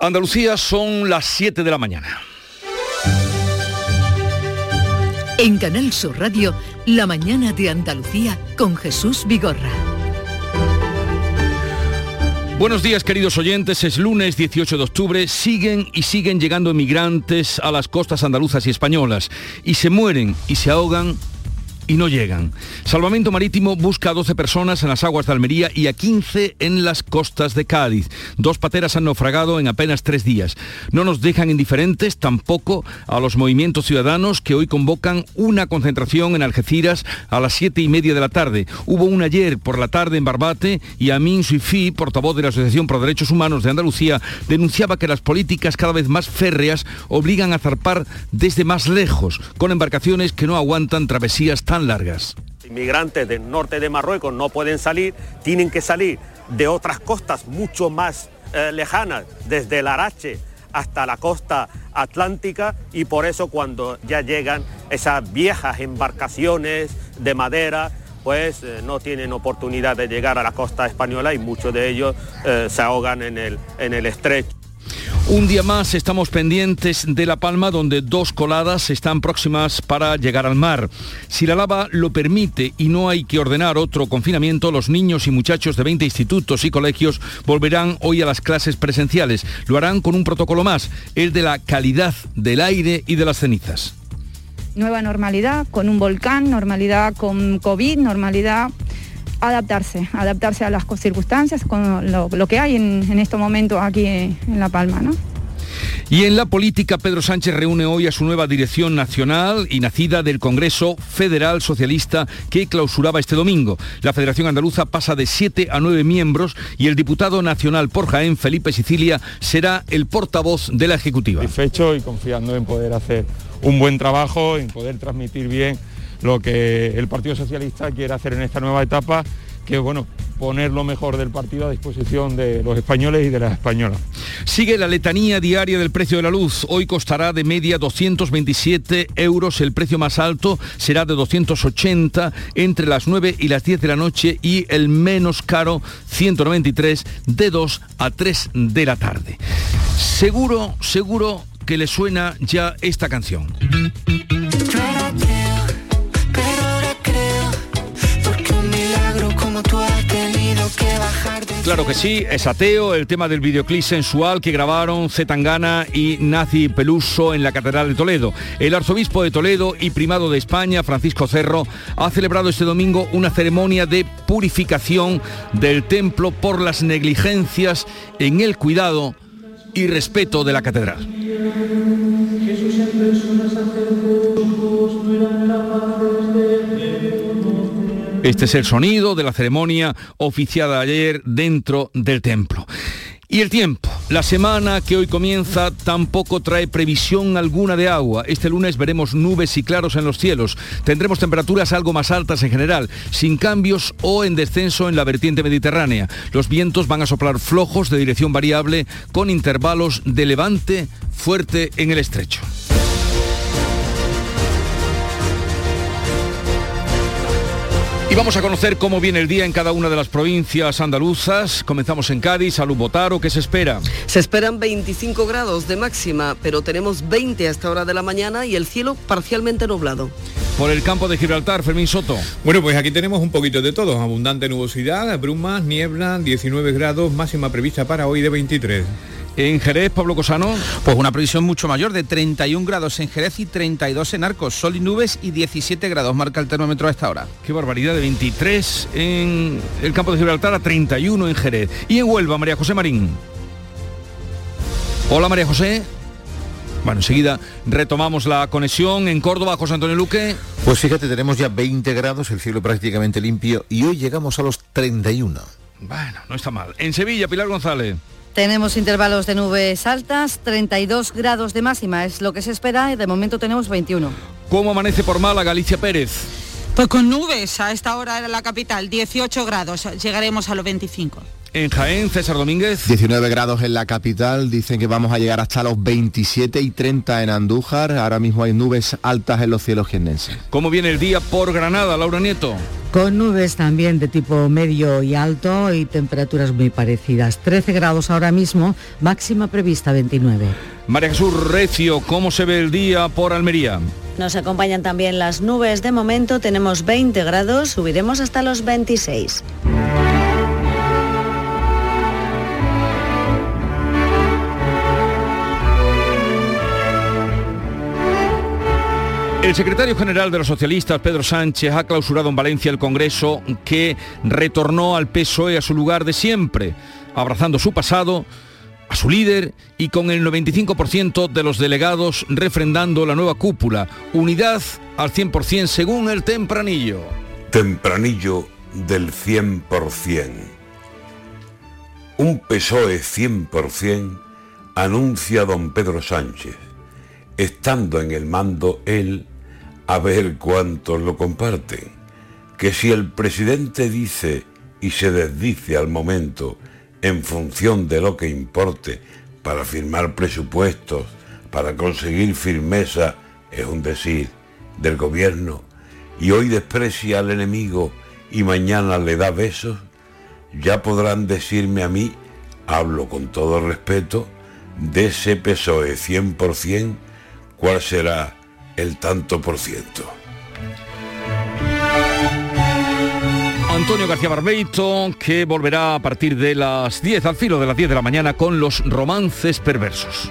Andalucía son las 7 de la mañana. En Canal Sur Radio, La mañana de Andalucía con Jesús Vigorra. Buenos días queridos oyentes, es lunes 18 de octubre, siguen y siguen llegando emigrantes a las costas andaluzas y españolas y se mueren y se ahogan y no llegan. Salvamento Marítimo busca a 12 personas en las aguas de Almería y a 15 en las costas de Cádiz. Dos pateras han naufragado en apenas tres días. No nos dejan indiferentes tampoco a los movimientos ciudadanos que hoy convocan una concentración en Algeciras a las siete y media de la tarde. Hubo una ayer por la tarde en Barbate y Amin Suifi, portavoz de la Asociación por Derechos Humanos de Andalucía, denunciaba que las políticas cada vez más férreas obligan a zarpar desde más lejos, con embarcaciones que no aguantan travesías tan largas. Inmigrantes del norte de Marruecos no pueden salir, tienen que salir de otras costas mucho más eh, lejanas, desde el Arache hasta la costa atlántica y por eso cuando ya llegan esas viejas embarcaciones de madera, pues eh, no tienen oportunidad de llegar a la costa española y muchos de ellos eh, se ahogan en el, en el estrecho. Un día más estamos pendientes de La Palma donde dos coladas están próximas para llegar al mar. Si la lava lo permite y no hay que ordenar otro confinamiento, los niños y muchachos de 20 institutos y colegios volverán hoy a las clases presenciales. Lo harán con un protocolo más, el de la calidad del aire y de las cenizas. Nueva normalidad, con un volcán, normalidad con COVID, normalidad adaptarse, adaptarse a las circunstancias, con lo, que hay en, en estos momentos aquí en La Palma. ¿no? Y en la política, Pedro Sánchez reúne hoy a su nueva dirección nacional y nacida del Congreso Federal Socialista que clausuraba este domingo. La Federación Andaluza pasa de siete a nueve miembros y el diputado nacional por Jaén, Felipe Sicilia, será el portavoz de la Ejecutiva. Satisfecho y confiando en poder hacer un buen trabajo, en poder transmitir bien lo que el Partido Socialista quiere hacer en esta nueva etapa, que bueno, poner lo mejor del partido a disposición de los españoles y de las españolas. Sigue la letanía diaria del precio de la luz. Hoy costará de media 227 euros. El precio más alto será de 280 entre las 9 y las 10 de la noche y el menos caro 193 de 2 a 3 de la tarde. Seguro, seguro que le suena ya esta canción. Claro que sí, es ateo, el tema del videoclip sensual que grabaron Zetangana y Nazi Peluso en la Catedral de Toledo. El arzobispo de Toledo y primado de España, Francisco Cerro, ha celebrado este domingo una ceremonia de purificación del templo por las negligencias en el cuidado y respeto de la catedral. Este es el sonido de la ceremonia oficiada ayer dentro del templo. Y el tiempo. La semana que hoy comienza tampoco trae previsión alguna de agua. Este lunes veremos nubes y claros en los cielos. Tendremos temperaturas algo más altas en general, sin cambios o en descenso en la vertiente mediterránea. Los vientos van a soplar flojos de dirección variable con intervalos de levante fuerte en el estrecho. Vamos a conocer cómo viene el día en cada una de las provincias andaluzas. Comenzamos en Cádiz, Salud Botaro, ¿qué se espera? Se esperan 25 grados de máxima, pero tenemos 20 a esta hora de la mañana y el cielo parcialmente nublado. Por el campo de Gibraltar, Fermín Soto. Bueno, pues aquí tenemos un poquito de todo. Abundante nubosidad, brumas, niebla, 19 grados, máxima prevista para hoy de 23. En Jerez, Pablo Cosano. Pues una previsión mucho mayor, de 31 grados en Jerez y 32 en Arcos. Sol y nubes y 17 grados marca el termómetro a esta hora. Qué barbaridad, de 23 en el campo de Gibraltar a 31 en Jerez. Y en Huelva, María José Marín. Hola María José. Bueno, enseguida retomamos la conexión en Córdoba, José Antonio Luque. Pues fíjate, tenemos ya 20 grados, el cielo prácticamente limpio y hoy llegamos a los 31. Bueno, no está mal. En Sevilla, Pilar González. Tenemos intervalos de nubes altas, 32 grados de máxima es lo que se espera y de momento tenemos 21. ¿Cómo amanece por Málaga, Galicia Pérez? Pues con nubes, a esta hora era la capital, 18 grados, llegaremos a los 25. En Jaén, César Domínguez. 19 grados en la capital, dicen que vamos a llegar hasta los 27 y 30 en Andújar. Ahora mismo hay nubes altas en los cielos jiennenses. ¿Cómo viene el día por Granada, Laura Nieto? Con nubes también de tipo medio y alto y temperaturas muy parecidas. 13 grados ahora mismo, máxima prevista 29. María Jesús Recio, ¿cómo se ve el día por Almería? Nos acompañan también las nubes. De momento tenemos 20 grados, subiremos hasta los 26. El secretario general de los socialistas, Pedro Sánchez, ha clausurado en Valencia el Congreso que retornó al PSOE a su lugar de siempre, abrazando su pasado, a su líder y con el 95% de los delegados refrendando la nueva cúpula. Unidad al 100% según el tempranillo. Tempranillo del 100%. Un PSOE 100% anuncia don Pedro Sánchez estando en el mando él, a ver cuántos lo comparten. Que si el presidente dice y se desdice al momento en función de lo que importe para firmar presupuestos, para conseguir firmeza, es un decir, del gobierno, y hoy desprecia al enemigo y mañana le da besos, ya podrán decirme a mí, hablo con todo respeto, de ese PSOE 100%, cuál será el tanto por ciento. Antonio García Barbeito, que volverá a partir de las 10, al filo de las 10 de la mañana, con los romances perversos.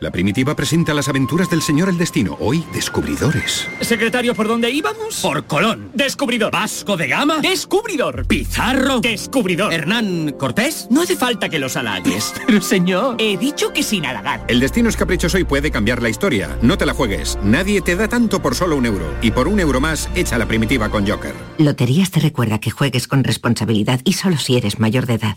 La primitiva presenta las aventuras del señor El Destino. Hoy, descubridores. Secretario, ¿por dónde íbamos? Por Colón. Descubridor. Vasco de Gama. Descubridor. Pizarro. Descubridor. Hernán Cortés. No hace falta que los halagues. Pero señor, he dicho que sin halagar. El destino es caprichoso y puede cambiar la historia. No te la juegues. Nadie te da tanto por solo un euro. Y por un euro más, echa la primitiva con Joker. Loterías te recuerda que juegues con responsabilidad y solo si eres mayor de edad.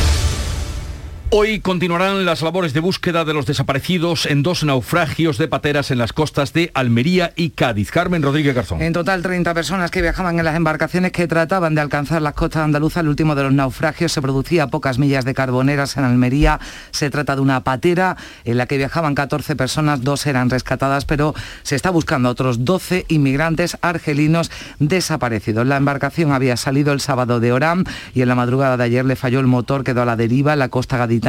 Hoy continuarán las labores de búsqueda de los desaparecidos en dos naufragios de pateras en las costas de Almería y Cádiz. Carmen Rodríguez Garzón. En total, 30 personas que viajaban en las embarcaciones que trataban de alcanzar las costas andaluzas. El último de los naufragios se producía a pocas millas de Carboneras en Almería. Se trata de una patera en la que viajaban 14 personas, dos eran rescatadas, pero se está buscando a otros 12 inmigrantes argelinos desaparecidos. La embarcación había salido el sábado de Orán y en la madrugada de ayer le falló el motor, quedó a la deriva en la costa gaditana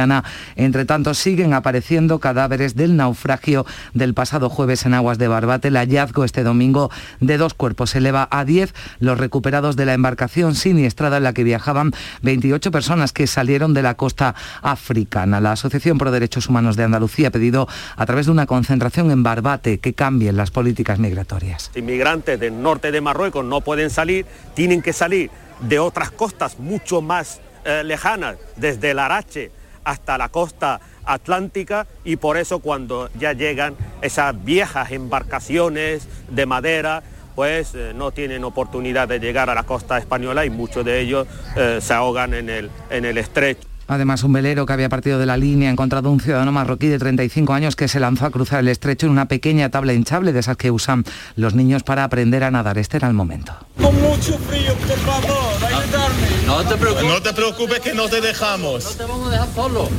entre tanto, siguen apareciendo cadáveres del naufragio del pasado jueves en aguas de Barbate. El hallazgo este domingo de dos cuerpos se eleva a 10 los recuperados de la embarcación siniestrada en la que viajaban 28 personas que salieron de la costa africana. La Asociación Pro Derechos Humanos de Andalucía ha pedido a través de una concentración en Barbate que cambien las políticas migratorias. Inmigrantes del norte de Marruecos no pueden salir, tienen que salir de otras costas mucho más eh, lejanas, desde el Arache, hasta la costa atlántica y por eso cuando ya llegan esas viejas embarcaciones de madera, pues eh, no tienen oportunidad de llegar a la costa española y muchos de ellos eh, se ahogan en el, en el estrecho. Además, un velero que había partido de la línea ha encontrado un ciudadano marroquí de 35 años que se lanzó a cruzar el estrecho en una pequeña tabla hinchable de esas que usan los niños para aprender a nadar. Este era el momento. Con mucho frío, por favor, ayudarme. No te preocupes. No te preocupes que no te dejamos. No te vamos a dejar solo.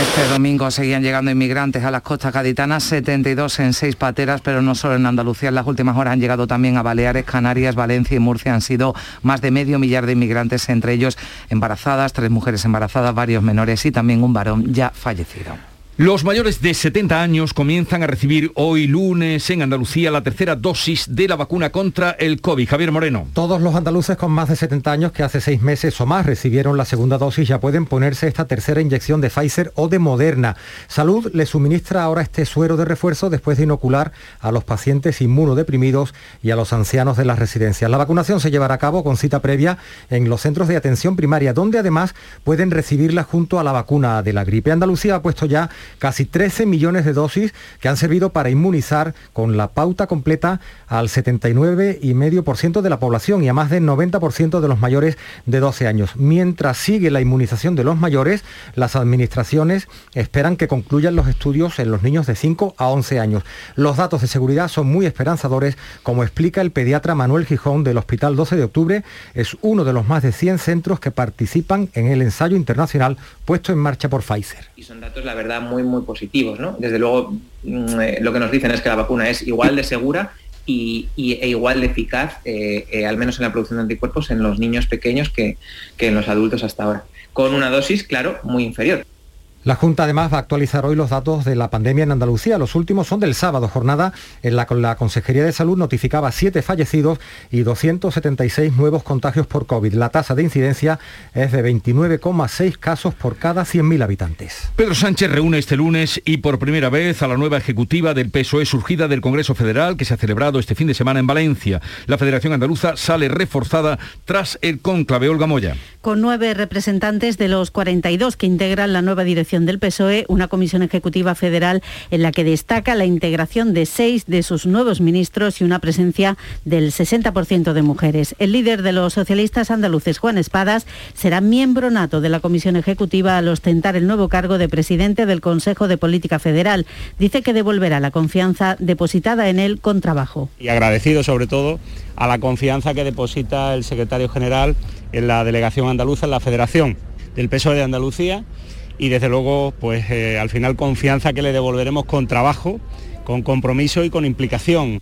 Este domingo seguían llegando inmigrantes a las costas gaditanas, 72 en seis pateras, pero no solo en Andalucía. En las últimas horas han llegado también a Baleares, Canarias, Valencia y Murcia. Han sido más de medio millar de inmigrantes, entre ellos embarazadas, tres mujeres embarazadas, varios menores y también un varón ya fallecido. Los mayores de 70 años comienzan a recibir hoy lunes en Andalucía la tercera dosis de la vacuna contra el COVID. Javier Moreno. Todos los andaluces con más de 70 años que hace seis meses o más recibieron la segunda dosis ya pueden ponerse esta tercera inyección de Pfizer o de Moderna. Salud le suministra ahora este suero de refuerzo después de inocular a los pacientes inmunodeprimidos y a los ancianos de las residencias. La vacunación se llevará a cabo con cita previa en los centros de atención primaria, donde además pueden recibirla junto a la vacuna de la gripe. Andalucía ha puesto ya casi 13 millones de dosis que han servido para inmunizar con la pauta completa al 79,5% de la población y a más del 90% de los mayores de 12 años. Mientras sigue la inmunización de los mayores, las administraciones esperan que concluyan los estudios en los niños de 5 a 11 años. Los datos de seguridad son muy esperanzadores, como explica el pediatra Manuel Gijón del Hospital 12 de Octubre. Es uno de los más de 100 centros que participan en el ensayo internacional puesto en marcha por Pfizer. Y son datos, la verdad, muy positivos. ¿no? Desde luego, mm, eh, lo que nos dicen es que la vacuna es igual de segura y, e igual de eficaz, eh, eh, al menos en la producción de anticuerpos, en los niños pequeños que, que en los adultos hasta ahora. Con una dosis, claro, muy inferior. La Junta además va a actualizar hoy los datos de la pandemia en Andalucía. Los últimos son del sábado, jornada en la que la Consejería de Salud notificaba siete fallecidos y 276 nuevos contagios por COVID. La tasa de incidencia es de 29,6 casos por cada 100.000 habitantes. Pedro Sánchez reúne este lunes y por primera vez a la nueva ejecutiva del PSOE surgida del Congreso Federal que se ha celebrado este fin de semana en Valencia. La Federación Andaluza sale reforzada tras el cónclave Olga Moya. Con nueve representantes de los 42 que integran la nueva dirección del PSOE, una comisión ejecutiva federal en la que destaca la integración de seis de sus nuevos ministros y una presencia del 60% de mujeres. El líder de los socialistas andaluces, Juan Espadas, será miembro nato de la comisión ejecutiva al ostentar el nuevo cargo de presidente del Consejo de Política Federal. Dice que devolverá la confianza depositada en él con trabajo. y agradecido sobre todo a la confianza que deposita el secretario general en la delegación andaluza, en la Federación del PSOE E de Andalucía y desde luego pues eh, al final confianza que le devolveremos con trabajo, con compromiso y con implicación.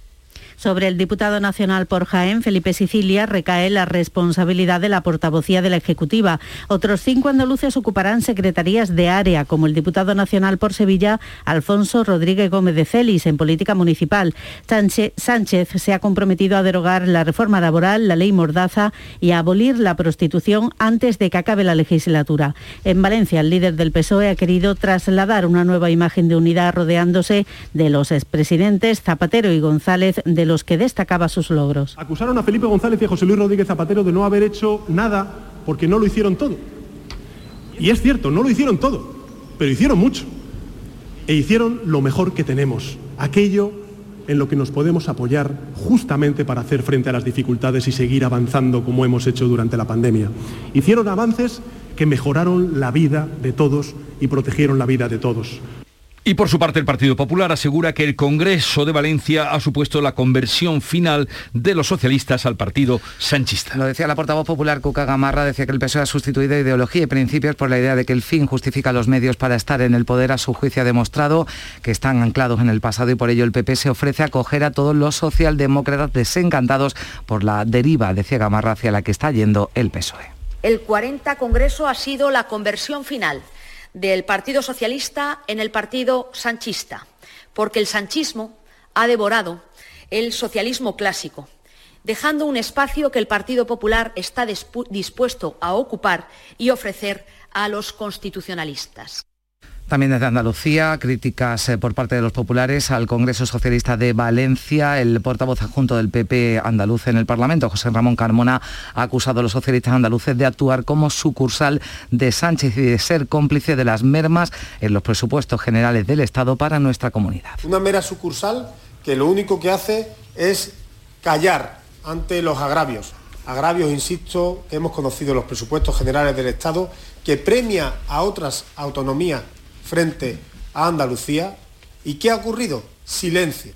Sobre el diputado nacional por Jaén, Felipe Sicilia, recae la responsabilidad de la portavocía de la Ejecutiva. Otros cinco andaluces ocuparán secretarías de área, como el diputado nacional por Sevilla, Alfonso Rodríguez Gómez de Celis, en política municipal. Sánchez, Sánchez se ha comprometido a derogar la reforma laboral, la ley Mordaza y a abolir la prostitución antes de que acabe la legislatura. En Valencia, el líder del PSOE ha querido trasladar una nueva imagen de unidad rodeándose de los expresidentes Zapatero y González, de los que destacaba sus logros. Acusaron a Felipe González y a José Luis Rodríguez Zapatero de no haber hecho nada porque no lo hicieron todo. Y es cierto, no lo hicieron todo, pero hicieron mucho. E hicieron lo mejor que tenemos, aquello en lo que nos podemos apoyar justamente para hacer frente a las dificultades y seguir avanzando como hemos hecho durante la pandemia. Hicieron avances que mejoraron la vida de todos y protegieron la vida de todos. Y por su parte el Partido Popular asegura que el Congreso de Valencia ha supuesto la conversión final de los socialistas al partido sanchista. Lo decía la portavoz popular Cuca Gamarra, decía que el PSOE ha sustituido ideología y principios por la idea de que el fin justifica los medios para estar en el poder. A su juicio ha demostrado que están anclados en el pasado y por ello el PP se ofrece a acoger a todos los socialdemócratas desencantados por la deriva, decía Gamarra, hacia la que está yendo el PSOE. El 40 Congreso ha sido la conversión final del Partido Socialista en el Partido Sanchista, porque el sanchismo ha devorado el socialismo clásico, dejando un espacio que el Partido Popular está dispu- dispuesto a ocupar y ofrecer a los constitucionalistas. También desde Andalucía, críticas eh, por parte de los populares al Congreso Socialista de Valencia. El portavoz adjunto del PP andaluz en el Parlamento, José Ramón Carmona, ha acusado a los socialistas andaluces de actuar como sucursal de Sánchez y de ser cómplice de las mermas en los presupuestos generales del Estado para nuestra comunidad. Una mera sucursal que lo único que hace es callar ante los agravios. Agravios, insisto, hemos conocido los presupuestos generales del Estado, que premia a otras autonomías frente a Andalucía. ¿Y qué ha ocurrido? Silencio.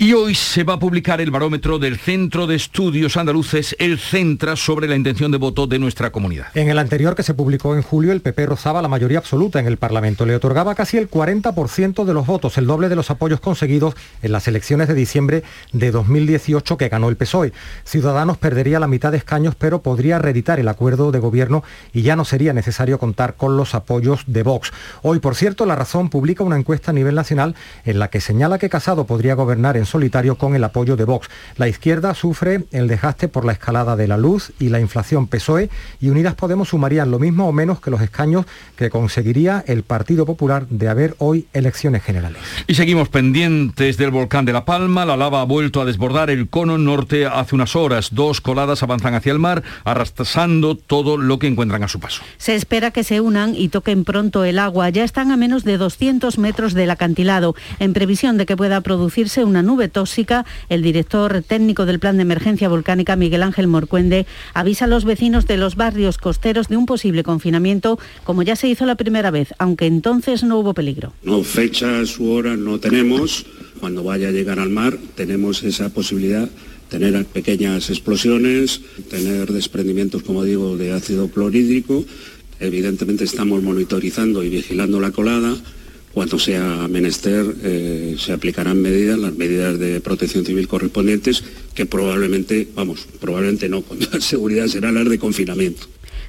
Y hoy se va a publicar el barómetro del Centro de Estudios Andaluces, el Centra, sobre la intención de voto de nuestra comunidad. En el anterior que se publicó en julio, el PP rozaba la mayoría absoluta en el Parlamento. Le otorgaba casi el 40% de los votos, el doble de los apoyos conseguidos en las elecciones de diciembre de 2018 que ganó el PSOE. Ciudadanos perdería la mitad de escaños, pero podría reeditar el acuerdo de gobierno y ya no sería necesario contar con los apoyos de Vox. Hoy, por cierto, La Razón publica una encuesta a nivel nacional en la que señala que Casado podría gobernar en solitario con el apoyo de Vox. La izquierda sufre el desgaste por la escalada de la luz y la inflación PSOE y Unidas Podemos sumarían lo mismo o menos que los escaños que conseguiría el Partido Popular de haber hoy elecciones generales. Y seguimos pendientes del volcán de La Palma. La lava ha vuelto a desbordar el cono norte hace unas horas. Dos coladas avanzan hacia el mar, arrastrando todo lo que encuentran a su paso. Se espera que se unan y toquen pronto el agua. Ya están a menos de 200 metros del acantilado. En previsión de que pueda producirse una nube tóxica, el director técnico del Plan de Emergencia Volcánica, Miguel Ángel Morcuende, avisa a los vecinos de los barrios costeros de un posible confinamiento, como ya se hizo la primera vez, aunque entonces no hubo peligro. No, fechas u horas no tenemos. Cuando vaya a llegar al mar tenemos esa posibilidad tener pequeñas explosiones, tener desprendimientos, como digo, de ácido clorhídrico. Evidentemente estamos monitorizando y vigilando la colada. Cuando sea menester eh, se aplicarán medidas, las medidas de protección civil correspondientes, que probablemente, vamos, probablemente no, con seguridad serán las de confinamiento.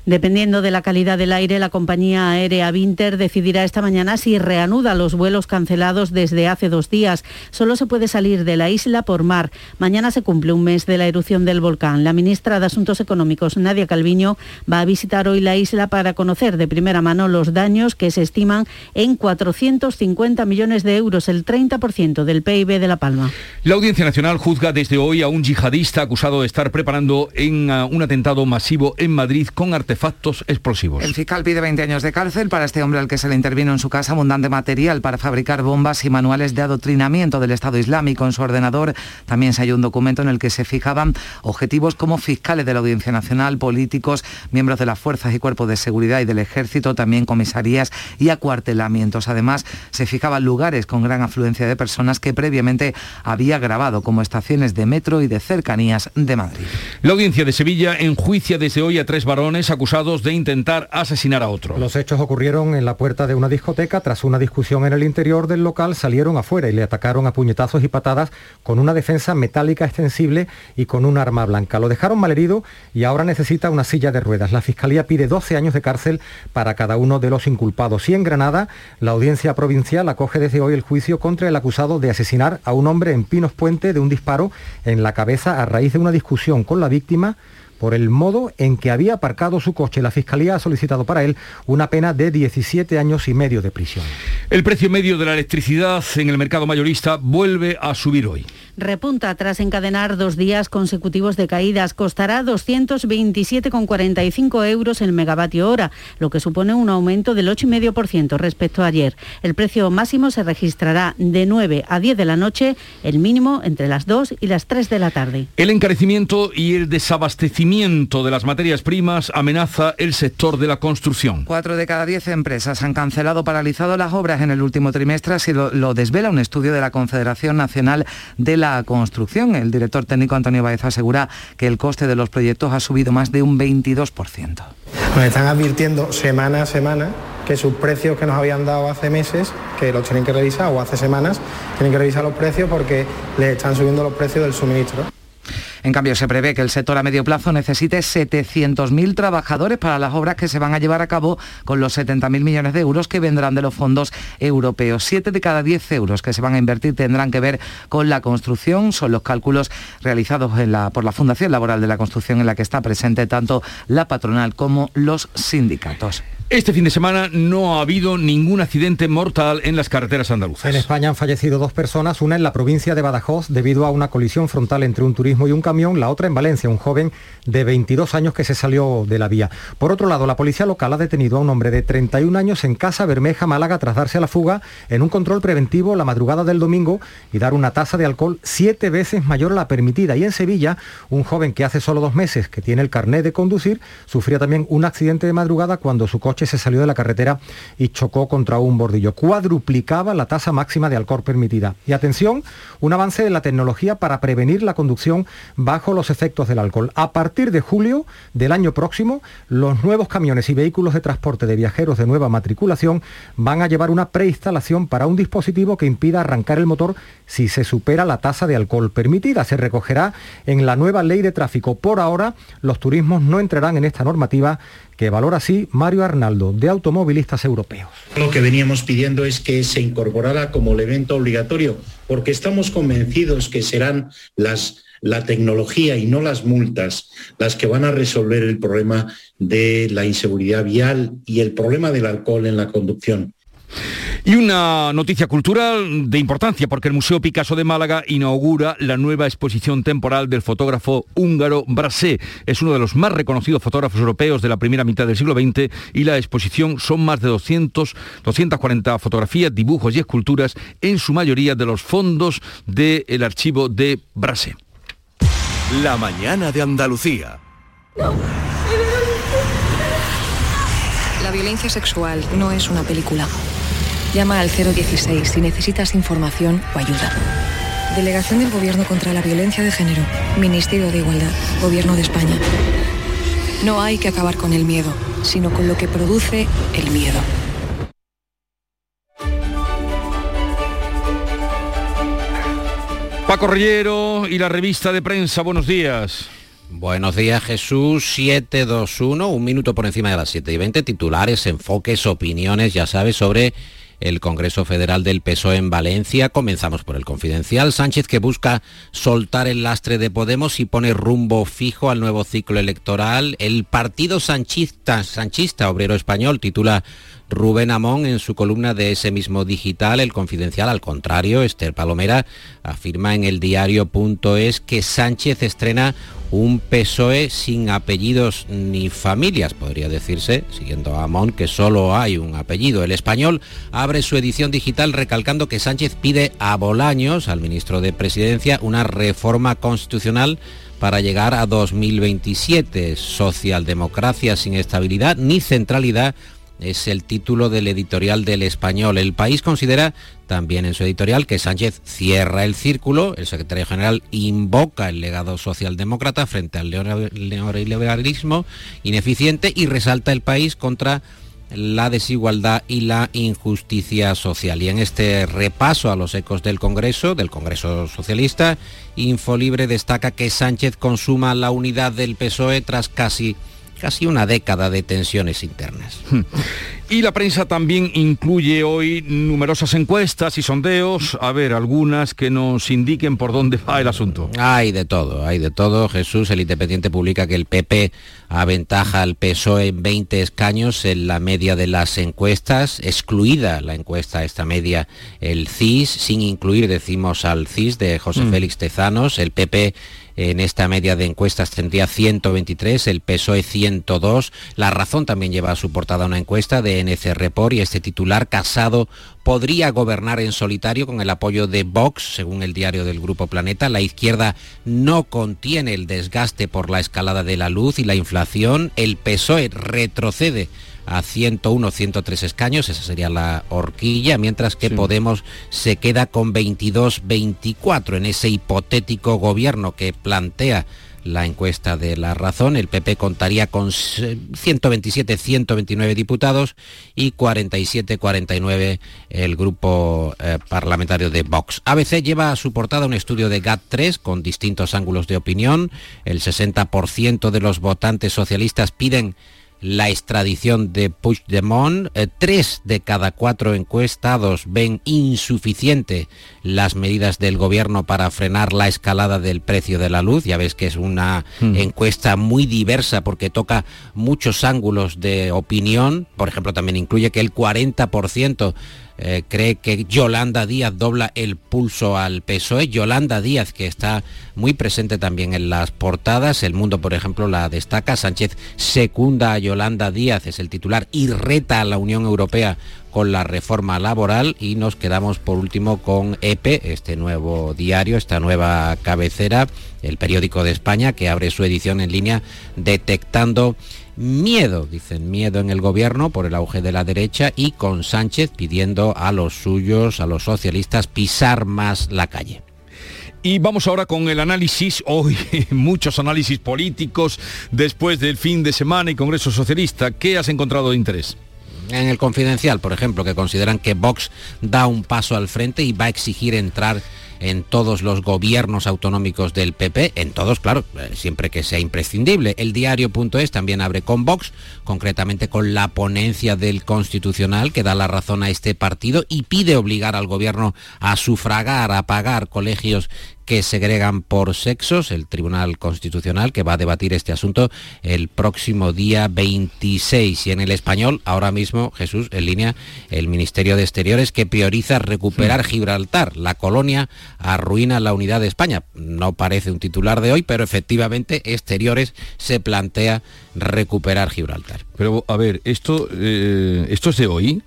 Dependiendo de la calidad del aire, la compañía aérea Vinter decidirá esta mañana si reanuda los vuelos cancelados desde hace dos días. Solo se puede salir de la isla por mar. Mañana se cumple un mes de la erupción del volcán. La ministra de Asuntos Económicos, Nadia Calviño, va a visitar hoy la isla para conocer de primera mano los daños que se estiman en 450 millones de euros, el 30% del PIB de La Palma. La Audiencia Nacional juzga desde hoy a un yihadista acusado de estar preparando en, uh, un atentado masivo en Madrid con artefactos explosivos. El fiscal pide 20 años de cárcel para este hombre al que se le intervino en su casa abundante material para fabricar bombas y manuales de adoctrinamiento del Estado Islámico. En su ordenador también se halló un documento en el que se fijaban objetivos como fiscales de la Audiencia Nacional, políticos, miembros de las fuerzas y cuerpos de seguridad y del ejército, también comisarías y acuartelamientos. Además, se fijaban lugares con gran afluencia de personas que previamente había grabado como estaciones de metro y de cercanías de Madrid. La audiencia de Sevilla enjuicia desde hoy a tres varones acusados de intentar asesinar a otro. Los hechos ocurrieron en la puerta de una discoteca. Tras una discusión en el interior del local, salieron afuera y le atacaron a puñetazos y patadas con una defensa metálica extensible y con un arma blanca. Lo dejaron malherido y ahora necesita una silla de ruedas. La Fiscalía pide 12 años de cárcel para cada uno de los inculpados. Y en Granada, la audiencia provincial acoge desde hoy el juicio contra el acusado de asesinar a un hombre en Pinos Puente de un disparo en la cabeza a raíz de una discusión con la víctima por el modo en que había aparcado su coche. La Fiscalía ha solicitado para él una pena de 17 años y medio de prisión. El precio medio de la electricidad en el mercado mayorista vuelve a subir hoy. Repunta tras encadenar dos días consecutivos de caídas. Costará 227,45 euros el megavatio hora, lo que supone un aumento del 8,5% respecto a ayer. El precio máximo se registrará de 9 a 10 de la noche, el mínimo entre las 2 y las 3 de la tarde. El encarecimiento y el desabastecimiento de las materias primas amenaza el sector de la construcción. Cuatro de cada diez empresas han cancelado o paralizado las obras en el último trimestre, así lo, lo desvela un estudio de la Confederación Nacional de la Construcción. El director técnico Antonio Baez asegura que el coste de los proyectos ha subido más de un 22%. Nos están advirtiendo semana a semana que sus precios que nos habían dado hace meses, que los tienen que revisar, o hace semanas, tienen que revisar los precios porque les están subiendo los precios del suministro. En cambio, se prevé que el sector a medio plazo necesite 700.000 trabajadores para las obras que se van a llevar a cabo con los 70.000 millones de euros que vendrán de los fondos europeos. Siete de cada 10 euros que se van a invertir tendrán que ver con la construcción. Son los cálculos realizados por la Fundación Laboral de la Construcción en la que está presente tanto la patronal como los sindicatos. Este fin de semana no ha habido ningún accidente mortal en las carreteras andaluzas. En España han fallecido dos personas, una en la provincia de Badajoz debido a una colisión frontal entre un turismo y un camión, la otra en Valencia, un joven de 22 años que se salió de la vía. Por otro lado, la policía local ha detenido a un hombre de 31 años en Casa Bermeja, Málaga, tras darse a la fuga en un control preventivo la madrugada del domingo y dar una tasa de alcohol siete veces mayor a la permitida. Y en Sevilla, un joven que hace solo dos meses que tiene el carnet de conducir, sufría también un accidente de madrugada cuando su coche se salió de la carretera y chocó contra un bordillo. Cuadruplicaba la tasa máxima de alcohol permitida. Y atención, un avance de la tecnología para prevenir la conducción bajo los efectos del alcohol. A partir de julio del año próximo, los nuevos camiones y vehículos de transporte de viajeros de nueva matriculación van a llevar una preinstalación para un dispositivo que impida arrancar el motor si se supera la tasa de alcohol permitida. Se recogerá en la nueva ley de tráfico. Por ahora, los turismos no entrarán en esta normativa que valora así Mario Arnaldo, de Automovilistas Europeos. Lo que veníamos pidiendo es que se incorporara como elemento obligatorio, porque estamos convencidos que serán las la tecnología y no las multas las que van a resolver el problema de la inseguridad vial y el problema del alcohol en la conducción. Y una noticia cultural de importancia porque el Museo Picasso de Málaga inaugura la nueva exposición temporal del fotógrafo húngaro Brasé. Es uno de los más reconocidos fotógrafos europeos de la primera mitad del siglo XX y la exposición son más de 200, 240 fotografías, dibujos y esculturas, en su mayoría de los fondos del archivo de Brasé. La mañana de Andalucía. La violencia sexual no es una película. Llama al 016 si necesitas información o ayuda. Delegación del Gobierno contra la Violencia de Género. Ministerio de Igualdad. Gobierno de España. No hay que acabar con el miedo, sino con lo que produce el miedo. Paco Rellero y la revista de prensa, buenos días. Buenos días Jesús, 721, un minuto por encima de las 7 y 20, titulares, enfoques, opiniones, ya sabes, sobre el Congreso Federal del PSOE en Valencia. Comenzamos por el confidencial. Sánchez que busca soltar el lastre de Podemos y pone rumbo fijo al nuevo ciclo electoral. El Partido Sanchista, Sanchista Obrero Español titula Rubén Amón en su columna de ese mismo digital, El Confidencial. Al contrario, Esther Palomera afirma en el diario.es que Sánchez estrena un PSOE sin apellidos ni familias, podría decirse, siguiendo a Amón, que solo hay un apellido. El español abre su edición digital recalcando que Sánchez pide a Bolaños, al ministro de Presidencia, una reforma constitucional para llegar a 2027. Socialdemocracia sin estabilidad ni centralidad es el título del editorial del español. El país considera también en su editorial que Sánchez cierra el círculo, el secretario general invoca el legado socialdemócrata frente al neoliberalismo ineficiente y resalta el país contra la desigualdad y la injusticia social. Y en este repaso a los ecos del Congreso, del Congreso Socialista, Infolibre destaca que Sánchez consuma la unidad del PSOE tras casi casi una década de tensiones internas. Hmm. Y la prensa también incluye hoy numerosas encuestas y sondeos, a ver, algunas que nos indiquen por dónde va el asunto. Hay de todo, hay de todo. Jesús, el Independiente publica que el PP aventaja al PSOE en 20 escaños en la media de las encuestas, excluida la encuesta esta media el CIS, sin incluir, decimos, al CIS de José hmm. Félix Tezanos, el PP en esta media de encuestas tendría 123, el PSOE 102. La Razón también lleva a su portada una encuesta de NC Report y este titular Casado podría gobernar en solitario con el apoyo de Vox, según el diario del Grupo Planeta. La izquierda no contiene el desgaste por la escalada de la luz y la inflación. El PSOE retrocede a 101, 103 escaños, esa sería la horquilla, mientras que Podemos se queda con 22, 24 en ese hipotético gobierno que plantea la encuesta de la razón. El PP contaría con 127, 129 diputados y 47, 49 el grupo eh, parlamentario de Vox. ABC lleva a su portada un estudio de GAT3 con distintos ángulos de opinión. El 60% de los votantes socialistas piden la extradición de Puigdemont. Eh, tres de cada cuatro encuestados ven insuficiente las medidas del gobierno para frenar la escalada del precio de la luz. Ya ves que es una hmm. encuesta muy diversa porque toca muchos ángulos de opinión. Por ejemplo, también incluye que el 40% eh, cree que Yolanda Díaz dobla el pulso al PSOE. Yolanda Díaz, que está muy presente también en las portadas. El Mundo, por ejemplo, la destaca. Sánchez secunda a Yolanda Díaz, es el titular, y reta a la Unión Europea con la reforma laboral y nos quedamos por último con EPE, este nuevo diario, esta nueva cabecera, el periódico de España que abre su edición en línea detectando miedo, dicen miedo en el gobierno por el auge de la derecha y con Sánchez pidiendo a los suyos, a los socialistas, pisar más la calle. Y vamos ahora con el análisis, hoy muchos análisis políticos después del fin de semana y Congreso Socialista. ¿Qué has encontrado de interés? En el confidencial, por ejemplo, que consideran que Vox da un paso al frente y va a exigir entrar en todos los gobiernos autonómicos del PP, en todos, claro, eh, siempre que sea imprescindible. El diario.es también abre con Vox, concretamente con la ponencia del Constitucional que da la razón a este partido y pide obligar al gobierno a sufragar, a pagar colegios que segregan por sexos, el Tribunal Constitucional que va a debatir este asunto el próximo día 26. Y en el español, ahora mismo, Jesús, en línea, el Ministerio de Exteriores que prioriza recuperar Gibraltar. La colonia arruina la unidad de España. No parece un titular de hoy, pero efectivamente Exteriores se plantea recuperar Gibraltar. Pero a ver, esto, eh, esto es de hoy.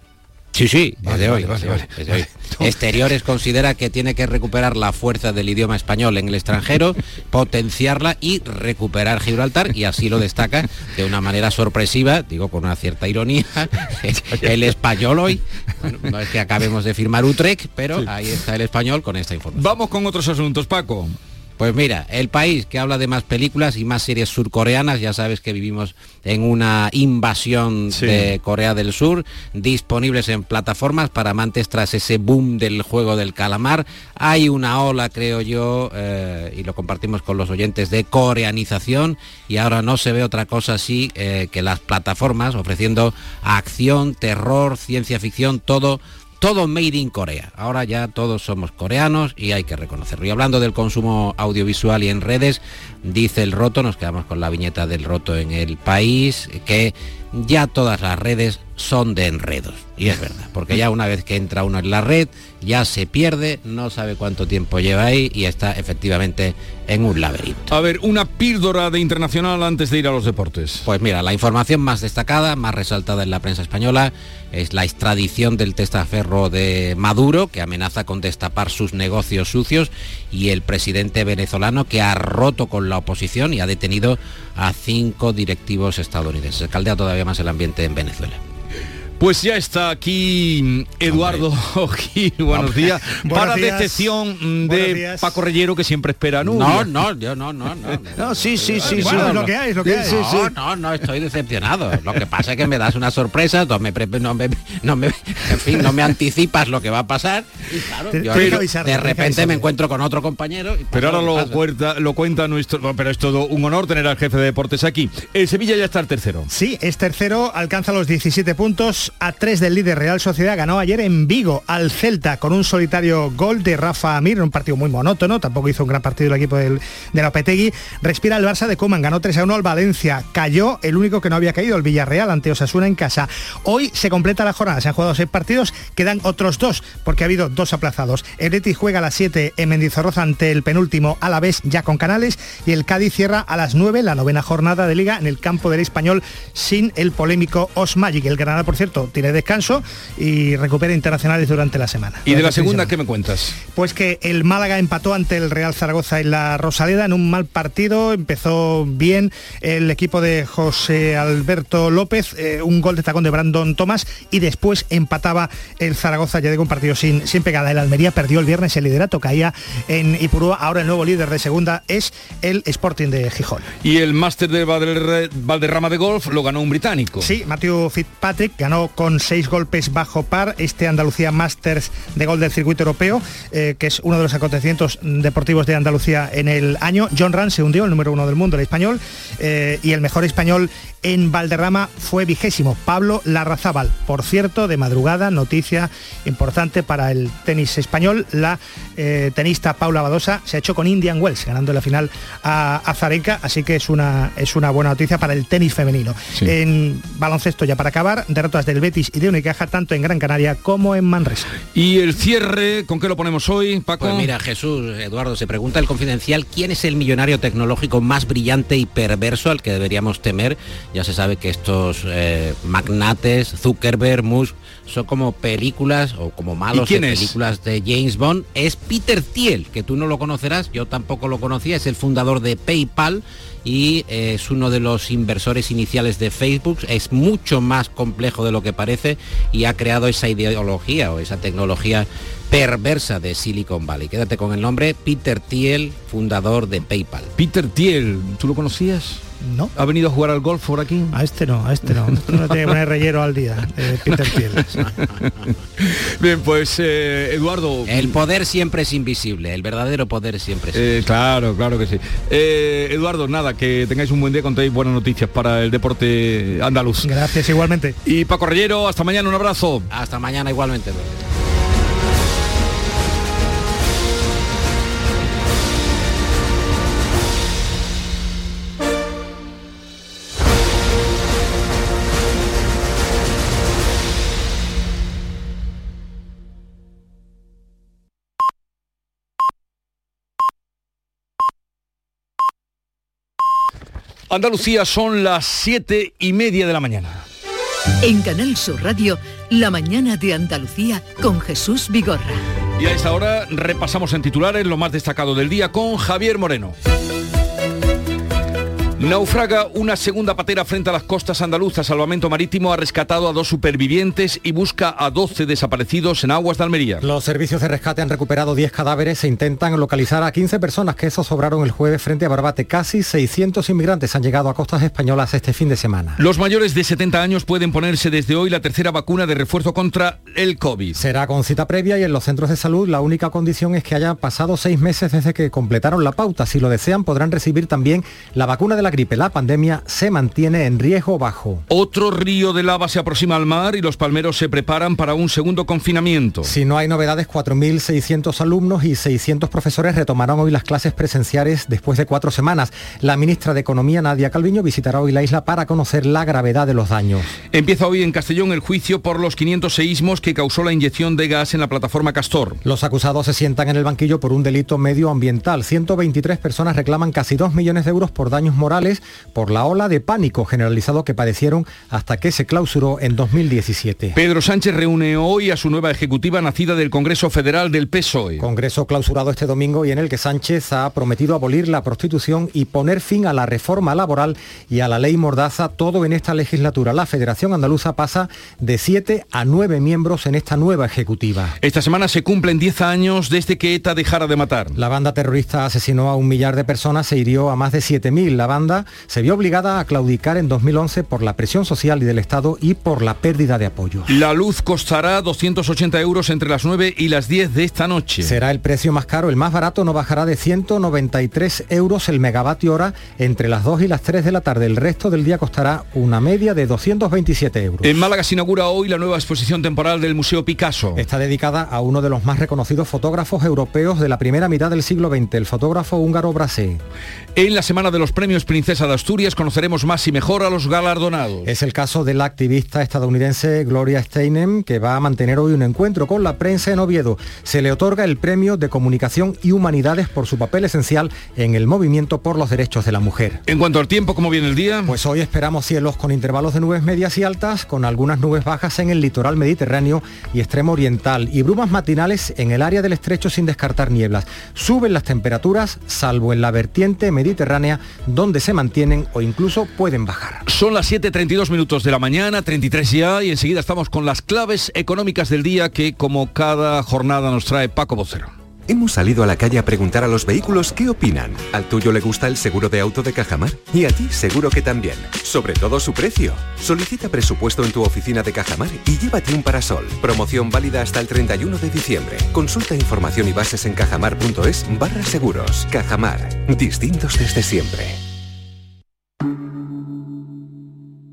Sí, sí, Vale, desde hoy. vale, vale, desde hoy. Exteriores considera que tiene que recuperar la fuerza del idioma español en el extranjero, potenciarla y recuperar Gibraltar, y así lo destaca de una manera sorpresiva, digo con una cierta ironía, el español hoy. Bueno, no es que acabemos de firmar Utrecht, pero ahí está el español con esta información. Vamos con otros asuntos, Paco. Pues mira, el país que habla de más películas y más series surcoreanas, ya sabes que vivimos en una invasión de Corea del Sur, disponibles en plataformas para amantes tras ese boom del juego del calamar. Hay una ola, creo yo, eh, y lo compartimos con los oyentes, de coreanización y ahora no se ve otra cosa así eh, que las plataformas ofreciendo acción, terror, ciencia ficción, todo todo made in Corea. Ahora ya todos somos coreanos y hay que reconocerlo. Y hablando del consumo audiovisual y en redes, dice el roto, nos quedamos con la viñeta del roto en el país, que ya todas las redes son de enredos. Y es verdad, porque ya una vez que entra uno en la red, ya se pierde, no sabe cuánto tiempo lleva ahí y está efectivamente en un laberinto. A ver, una píldora de internacional antes de ir a los deportes. Pues mira, la información más destacada, más resaltada en la prensa española, es la extradición del testaferro de Maduro, que amenaza con destapar sus negocios sucios, y el presidente venezolano que ha roto con la oposición y ha detenido a cinco directivos estadounidenses. Caldea todavía más el ambiente en Venezuela. Pues ya está aquí Eduardo Gil, buenos días. Buenos Para días. decepción mm, de. Paco Rellero que siempre espera No, Nubia. no, yo no, no, no. No, sí, sí, sí, Bueno, sí. es lo que hay, lo que hay. no, no, no, estoy decepcionado. Lo que pasa es que me das una sorpresa, no me, no me, no me- en fin, no me anticipas lo que va a pasar. Y claro, yo de repente me encuentro con otro compañero. y Pero ahora lo cuenta, lo cuenta nuestro... no, Pero es todo un honor tener al jefe de deportes aquí. El Sevilla ya está el tercero. Sí, es tercero, alcanza los 17 puntos a 3 del líder Real Sociedad. Ganó ayer en Vigo al Celta con un solitario gol de Rafa Mir, un partido muy monótono, tampoco hizo un gran partido el equipo del, de la Opetegui. Respira el Barça de Coman, ganó 3 a 1 al Valencia. Cayó el único que no había caído, el Villarreal ante Osasuna en casa. Hoy se completa la jornada, se han jugado 6 partidos, quedan otros dos porque ha habido dos aplazados. El Betis juega a las 7 en Mendizorroza ante el penúltimo Alavés ya con Canales y el Cádiz cierra a las 9 la novena jornada de liga en el campo del Español sin el polémico Osmagic. El Granada, por cierto, tiene descanso y recupera internacionales durante la semana. Y de la segunda. ¿qué me cuentas? Pues que el Málaga empató ante el Real Zaragoza en la Rosaleda en un mal partido. Empezó bien el equipo de José Alberto López, eh, un gol de tacón de Brandon Thomas y después empataba el Zaragoza, ya digo, un partido sin, sin pegada. El Almería perdió el viernes el liderato, caía en Ipurúa. Ahora el nuevo líder de segunda es el Sporting de Gijón. Y el máster de Valder- Valderrama de golf lo ganó un británico. Sí, Matthew Fitzpatrick ganó con seis golpes bajo par este Andalucía Masters de gol del circuito europeo, eh, que es uno de los acontecimientos deportivos de Andalucía en el año. John Ran se hundió, el número uno del mundo, el español, eh, y el mejor español en Valderrama fue vigésimo, Pablo Larrazábal. Por cierto, de madrugada, noticia importante para el tenis español, la eh, tenista Paula Badosa se ha hecho con Indian Wells, ganando la final a, a Zarenka, así que es una, es una buena noticia para el tenis femenino. En baloncesto, ya para acabar, derrotas del Betis y de Unicaja, tanto en Gran Canaria como en Manresa. Y el cierre, ¿con qué lo ponemos hoy, Paco? Pues mira, Jesús, Eduardo, se pregunta el confidencial quién es el millonario tecnológico más brillante y perverso al que deberíamos temer. Ya se sabe que estos eh, magnates, Zuckerberg, Musk, son como películas o como malos es? películas de James Bond. Es Peter Thiel, que tú no lo conocerás, yo tampoco lo conocía, es el fundador de PayPal y eh, es uno de los inversores iniciales de Facebook. Es mucho más complejo de lo que parece y ha creado esa ideología o esa tecnología perversa de Silicon Valley. Quédate con el nombre Peter Thiel, fundador de PayPal. Peter Thiel, ¿tú lo conocías? No. ¿Ha venido a jugar al golf por aquí? A este no, a este no. Este no tiene que poner relleno al día, eh, Peter. Bien, pues eh, Eduardo. El poder siempre es invisible, el verdadero poder siempre es Eh, claro, claro que sí. Eh, Eduardo, nada, que tengáis un buen día, contéis buenas noticias para el deporte andaluz. Gracias igualmente. Y Paco Rellero, hasta mañana, un abrazo. Hasta mañana igualmente. Andalucía son las siete y media de la mañana. En Canal Sur Radio, La mañana de Andalucía con Jesús Vigorra. Y a esta hora repasamos en titulares lo más destacado del día con Javier Moreno. Naufraga una segunda patera frente a las costas andaluzas. Salvamento Marítimo ha rescatado a dos supervivientes y busca a 12 desaparecidos en aguas de Almería. Los servicios de rescate han recuperado 10 cadáveres e intentan localizar a 15 personas que sobraron el jueves frente a Barbate. Casi 600 inmigrantes han llegado a costas españolas este fin de semana. Los mayores de 70 años pueden ponerse desde hoy la tercera vacuna de refuerzo contra el COVID. Será con cita previa y en los centros de salud la única condición es que hayan pasado seis meses desde que completaron la pauta. Si lo desean podrán recibir también la vacuna de la gripe. La pandemia se mantiene en riesgo bajo. Otro río de lava se aproxima al mar y los palmeros se preparan para un segundo confinamiento. Si no hay novedades, 4.600 alumnos y 600 profesores retomarán hoy las clases presenciales después de cuatro semanas. La ministra de Economía, Nadia Calviño, visitará hoy la isla para conocer la gravedad de los daños. Empieza hoy en Castellón el juicio por los 500 seísmos que causó la inyección de gas en la plataforma Castor. Los acusados se sientan en el banquillo por un delito medioambiental. 123 personas reclaman casi 2 millones de euros por daños morales por la ola de pánico generalizado que padecieron hasta que se clausuró en 2017. Pedro Sánchez reúne hoy a su nueva ejecutiva nacida del Congreso Federal del PSOE. Congreso clausurado este domingo y en el que Sánchez ha prometido abolir la prostitución y poner fin a la reforma laboral y a la ley Mordaza, todo en esta legislatura. La Federación Andaluza pasa de 7 a 9 miembros en esta nueva ejecutiva. Esta semana se cumplen 10 años desde que ETA dejara de matar. La banda terrorista asesinó a un millar de personas e hirió a más de 7.000. La banda se vio obligada a claudicar en 2011 por la presión social y del Estado y por la pérdida de apoyo. La luz costará 280 euros entre las 9 y las 10 de esta noche. Será el precio más caro, el más barato no bajará de 193 euros el megavatio hora entre las 2 y las 3 de la tarde. El resto del día costará una media de 227 euros. En Málaga se inaugura hoy la nueva exposición temporal del Museo Picasso. Está dedicada a uno de los más reconocidos fotógrafos europeos de la primera mitad del siglo XX, el fotógrafo húngaro Brasé. En la semana de los premios Princesa de Asturias conoceremos más y mejor a los galardonados. Es el caso de la activista estadounidense Gloria Steinem, que va a mantener hoy un encuentro con la prensa en Oviedo. Se le otorga el premio de Comunicación y Humanidades por su papel esencial en el movimiento por los derechos de la mujer. En cuanto al tiempo, ¿cómo viene el día? Pues hoy esperamos cielos con intervalos de nubes medias y altas, con algunas nubes bajas en el litoral mediterráneo y extremo oriental y brumas matinales en el área del estrecho sin descartar nieblas. Suben las temperaturas, salvo en la vertiente mediterránea, donde se mantienen o incluso pueden bajar. Son las 7.32 minutos de la mañana, 33 ya, y enseguida estamos con las claves económicas del día que como cada jornada nos trae Paco Vocero. Hemos salido a la calle a preguntar a los vehículos qué opinan. ¿Al tuyo le gusta el seguro de auto de Cajamar? Y a ti seguro que también. Sobre todo su precio. Solicita presupuesto en tu oficina de Cajamar y llévate un parasol. Promoción válida hasta el 31 de diciembre. Consulta información y bases en cajamar.es barra seguros. Cajamar. Distintos desde siempre.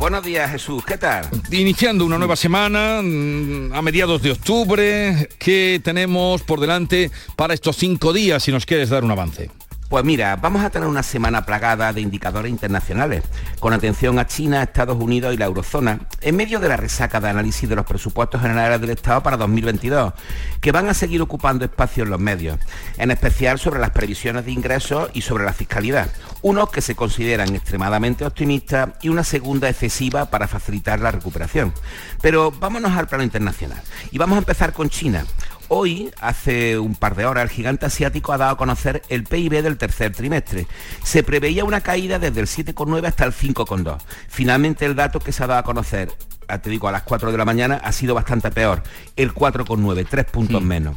Buenos días, Jesús. ¿Qué tal? Iniciando una nueva semana mm, a mediados de octubre, ¿qué tenemos por delante para estos cinco días si nos quieres dar un avance? Pues mira, vamos a tener una semana plagada de indicadores internacionales, con atención a China, Estados Unidos y la eurozona, en medio de la resaca de análisis de los presupuestos generales del Estado para 2022, que van a seguir ocupando espacio en los medios, en especial sobre las previsiones de ingresos y sobre la fiscalidad, unos que se consideran extremadamente optimistas y una segunda excesiva para facilitar la recuperación. Pero vámonos al plano internacional y vamos a empezar con China. Hoy, hace un par de horas, el gigante asiático ha dado a conocer el PIB del tercer trimestre. Se preveía una caída desde el 7,9 hasta el 5,2. Finalmente el dato que se ha dado a conocer, te digo, a las 4 de la mañana, ha sido bastante peor. El 4,9, 3 puntos menos.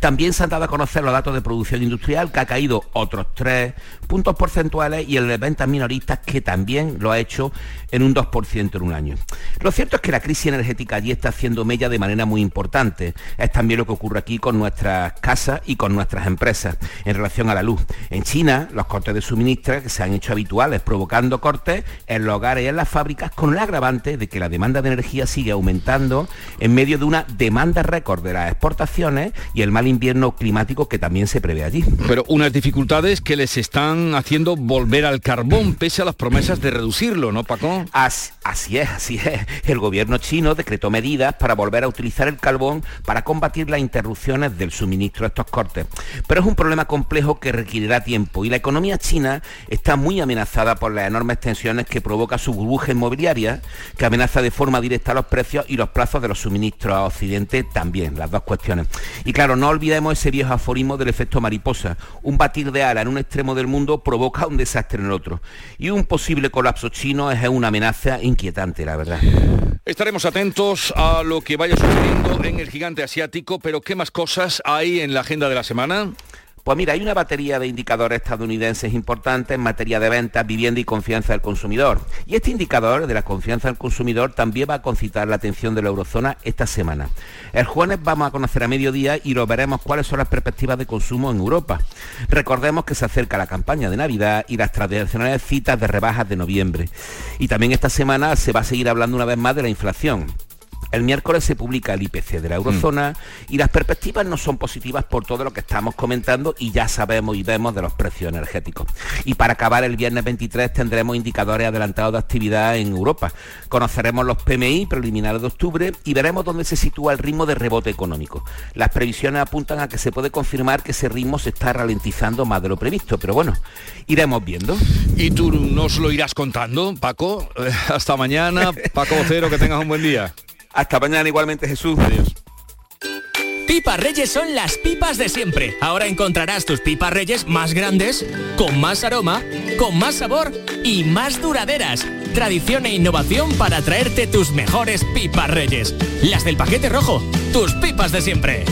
También se han dado a conocer los datos de producción industrial, que ha caído otros tres puntos porcentuales, y el de ventas minoristas, que también lo ha hecho en un 2% en un año. Lo cierto es que la crisis energética allí está haciendo mella de manera muy importante. Es también lo que ocurre aquí con nuestras casas y con nuestras empresas en relación a la luz. En China, los cortes de suministro que se han hecho habituales, provocando cortes en los hogares y en las fábricas, con el agravante de que la demanda de energía sigue aumentando en medio de una demanda récord de las exportaciones y el mal invierno climático que también se prevé allí. Pero unas dificultades que les están haciendo volver al carbón, pese a las promesas de reducirlo, ¿no, Paco? Así, es, así es. El gobierno chino decretó medidas para volver a utilizar el carbón para combatir las interrupciones del suministro de estos cortes. Pero es un problema complejo que requerirá tiempo y la economía china está muy amenazada por las enormes tensiones que provoca su burbuja inmobiliaria, que amenaza de forma directa los precios y los plazos de los suministros a Occidente también, las dos cuestiones. Y claro, no olvidemos ese viejo aforismo del efecto mariposa. Un batir de ala en un extremo del mundo provoca un desastre en el otro. Y un posible colapso chino es una amenaza inquietante, la verdad. Estaremos atentos a lo que vaya sucediendo en el gigante asiático, pero ¿qué más cosas hay en la agenda de la semana? Pues mira, hay una batería de indicadores estadounidenses importantes en materia de ventas, vivienda y confianza del consumidor. Y este indicador de la confianza del consumidor también va a concitar la atención de la eurozona esta semana. El jueves vamos a conocer a mediodía y lo veremos cuáles son las perspectivas de consumo en Europa. Recordemos que se acerca la campaña de Navidad y las tradicionales citas de rebajas de noviembre. Y también esta semana se va a seguir hablando una vez más de la inflación. El miércoles se publica el IPC de la eurozona mm. y las perspectivas no son positivas por todo lo que estamos comentando y ya sabemos y vemos de los precios energéticos. Y para acabar el viernes 23 tendremos indicadores adelantados de actividad en Europa. Conoceremos los PMI preliminares de octubre y veremos dónde se sitúa el ritmo de rebote económico. Las previsiones apuntan a que se puede confirmar que ese ritmo se está ralentizando más de lo previsto, pero bueno, iremos viendo. Y tú nos lo irás contando, Paco. Eh, hasta mañana, Paco Vocero, que tengas un buen día. Hasta mañana igualmente Jesús. Adiós. Pipas Reyes son las pipas de siempre. Ahora encontrarás tus pipas Reyes más grandes, con más aroma, con más sabor y más duraderas. Tradición e innovación para traerte tus mejores pipas Reyes. Las del paquete rojo, tus pipas de siempre.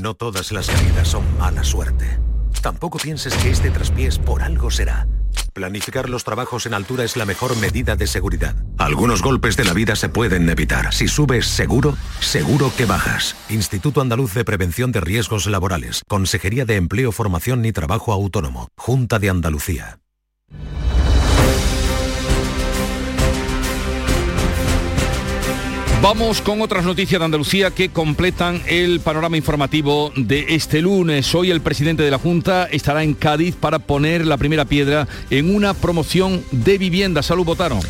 No todas las caídas son mala suerte. Tampoco pienses que este traspiés por algo será. Planificar los trabajos en altura es la mejor medida de seguridad. Algunos golpes de la vida se pueden evitar. Si subes seguro, seguro que bajas. Instituto Andaluz de Prevención de Riesgos Laborales. Consejería de Empleo, Formación y Trabajo Autónomo. Junta de Andalucía. Vamos con otras noticias de Andalucía que completan el panorama informativo de este lunes. Hoy el presidente de la Junta estará en Cádiz para poner la primera piedra en una promoción de vivienda. Salud, votaron.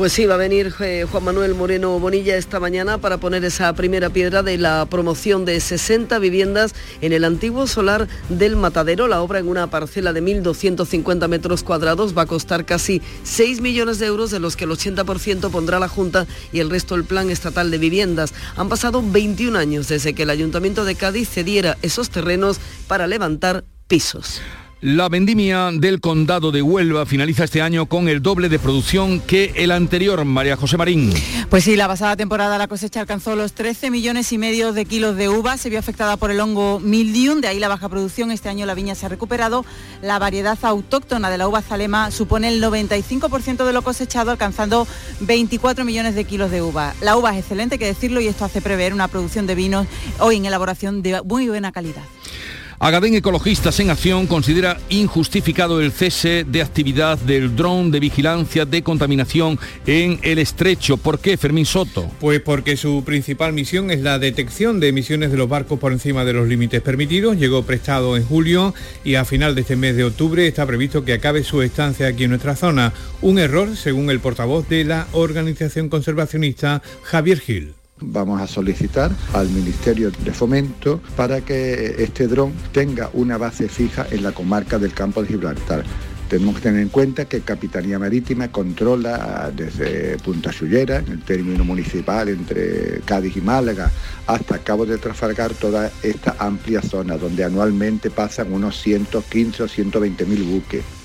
Pues sí, va a venir eh, Juan Manuel Moreno Bonilla esta mañana para poner esa primera piedra de la promoción de 60 viviendas en el antiguo solar del Matadero. La obra en una parcela de 1.250 metros cuadrados va a costar casi 6 millones de euros, de los que el 80% pondrá la Junta y el resto el Plan Estatal de Viviendas. Han pasado 21 años desde que el Ayuntamiento de Cádiz cediera esos terrenos para levantar pisos. La vendimia del condado de Huelva finaliza este año con el doble de producción que el anterior, María José Marín. Pues sí, la pasada temporada la cosecha alcanzó los 13 millones y medio de kilos de uva, se vio afectada por el hongo mildium, de ahí la baja producción. Este año la viña se ha recuperado. La variedad autóctona de la uva zalema supone el 95% de lo cosechado, alcanzando 24 millones de kilos de uva. La uva es excelente, que decirlo, y esto hace prever una producción de vinos hoy en elaboración de muy buena calidad. Agadén Ecologistas en Acción considera injustificado el cese de actividad del dron de vigilancia de contaminación en el estrecho. ¿Por qué, Fermín Soto? Pues porque su principal misión es la detección de emisiones de los barcos por encima de los límites permitidos. Llegó prestado en julio y a final de este mes de octubre está previsto que acabe su estancia aquí en nuestra zona. Un error, según el portavoz de la organización conservacionista Javier Gil vamos a solicitar al Ministerio de Fomento para que este dron tenga una base fija en la comarca del campo de Gibraltar. Tenemos que tener en cuenta que Capitanía Marítima controla desde Punta Sullera, en el término municipal entre Cádiz y Málaga, hasta Cabo de Trafalgar, toda esta amplia zona donde anualmente pasan unos 115 o 120 mil buques.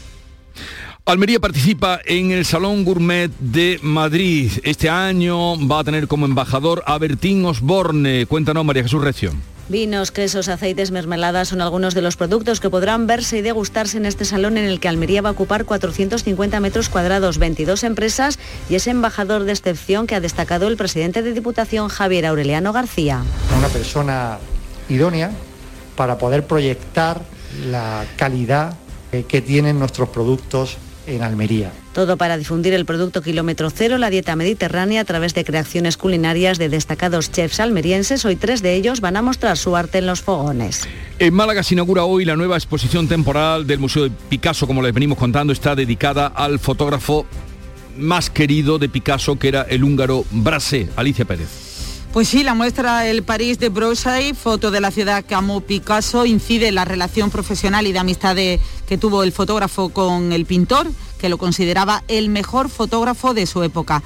Almería participa en el Salón Gourmet de Madrid. Este año va a tener como embajador a Bertín Osborne. Cuéntanos, María Jesús Reción. Vinos, quesos, aceites, mermeladas son algunos de los productos que podrán verse y degustarse en este salón en el que Almería va a ocupar 450 metros cuadrados, 22 empresas y ese embajador de excepción que ha destacado el presidente de Diputación Javier Aureliano García. Una persona idónea para poder proyectar la calidad que tienen nuestros productos en Almería. Todo para difundir el producto kilómetro cero, la dieta mediterránea, a través de creaciones culinarias de destacados chefs almerienses. Hoy tres de ellos van a mostrar su arte en los fogones. En Málaga se inaugura hoy la nueva exposición temporal del Museo de Picasso, como les venimos contando, está dedicada al fotógrafo más querido de Picasso, que era el húngaro Brasé, Alicia Pérez. Pues sí, la muestra El París de Brossard, foto de la ciudad que amó Picasso, incide en la relación profesional y de amistad que tuvo el fotógrafo con el pintor, que lo consideraba el mejor fotógrafo de su época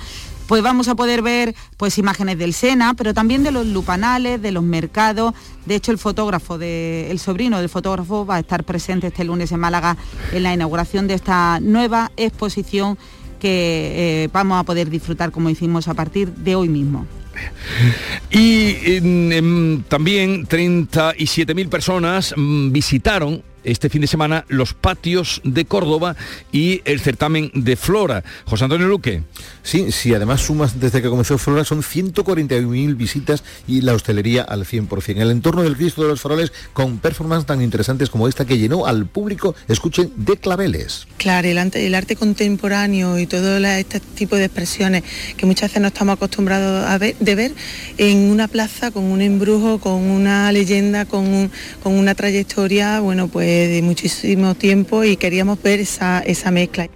pues vamos a poder ver pues imágenes del Sena, pero también de los lupanales, de los mercados. De hecho, el fotógrafo, el sobrino del fotógrafo va a estar presente este lunes en Málaga en la inauguración de esta nueva exposición que eh, vamos a poder disfrutar, como hicimos, a partir de hoy mismo. Y también 37.000 personas mm, visitaron este fin de semana los patios de Córdoba y el certamen de Flora. José Antonio Luque. Sí, sí, además sumas desde que comenzó Flora son 141.000 visitas y la hostelería al 100%. El entorno del Cristo de los Faroles con performances tan interesantes como esta que llenó al público, escuchen, de claveles. Claro, el, el arte contemporáneo y todo este tipo de expresiones que muchas veces no estamos acostumbrados a ver, de ver en una plaza con un embrujo, con una leyenda, con, con una trayectoria, bueno, pues de muchísimo tiempo y queríamos ver esa, esa mezcla.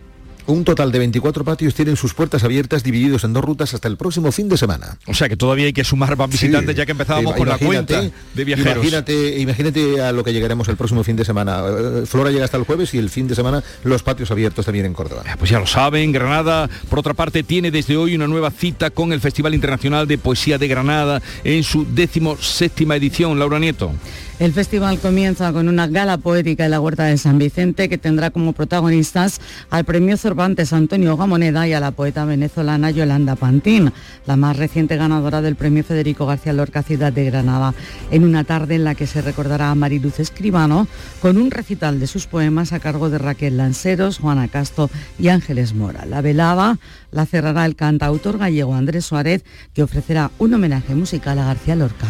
Un total de 24 patios tienen sus puertas abiertas divididos en dos rutas hasta el próximo fin de semana. O sea que todavía hay que sumar más visitantes ya que empezábamos con la cuenta de viajeros. Imagínate, imagínate a lo que llegaremos el próximo fin de semana. Eh, Flora llega hasta el jueves y el fin de semana los patios abiertos también en Córdoba. Pues ya lo saben, Granada, por otra parte, tiene desde hoy una nueva cita con el Festival Internacional de Poesía de Granada en su décimo séptima edición. Laura Nieto. El festival comienza con una gala poética en la Huerta de San Vicente que tendrá como protagonistas al premio Cervantes Antonio Gamoneda y a la poeta venezolana Yolanda Pantín, la más reciente ganadora del premio Federico García Lorca Ciudad de Granada, en una tarde en la que se recordará a Mariluz Escribano con un recital de sus poemas a cargo de Raquel Lanceros, Juana Casto y Ángeles Mora. La velada la cerrará el cantautor gallego Andrés Suárez, que ofrecerá un homenaje musical a García Lorca.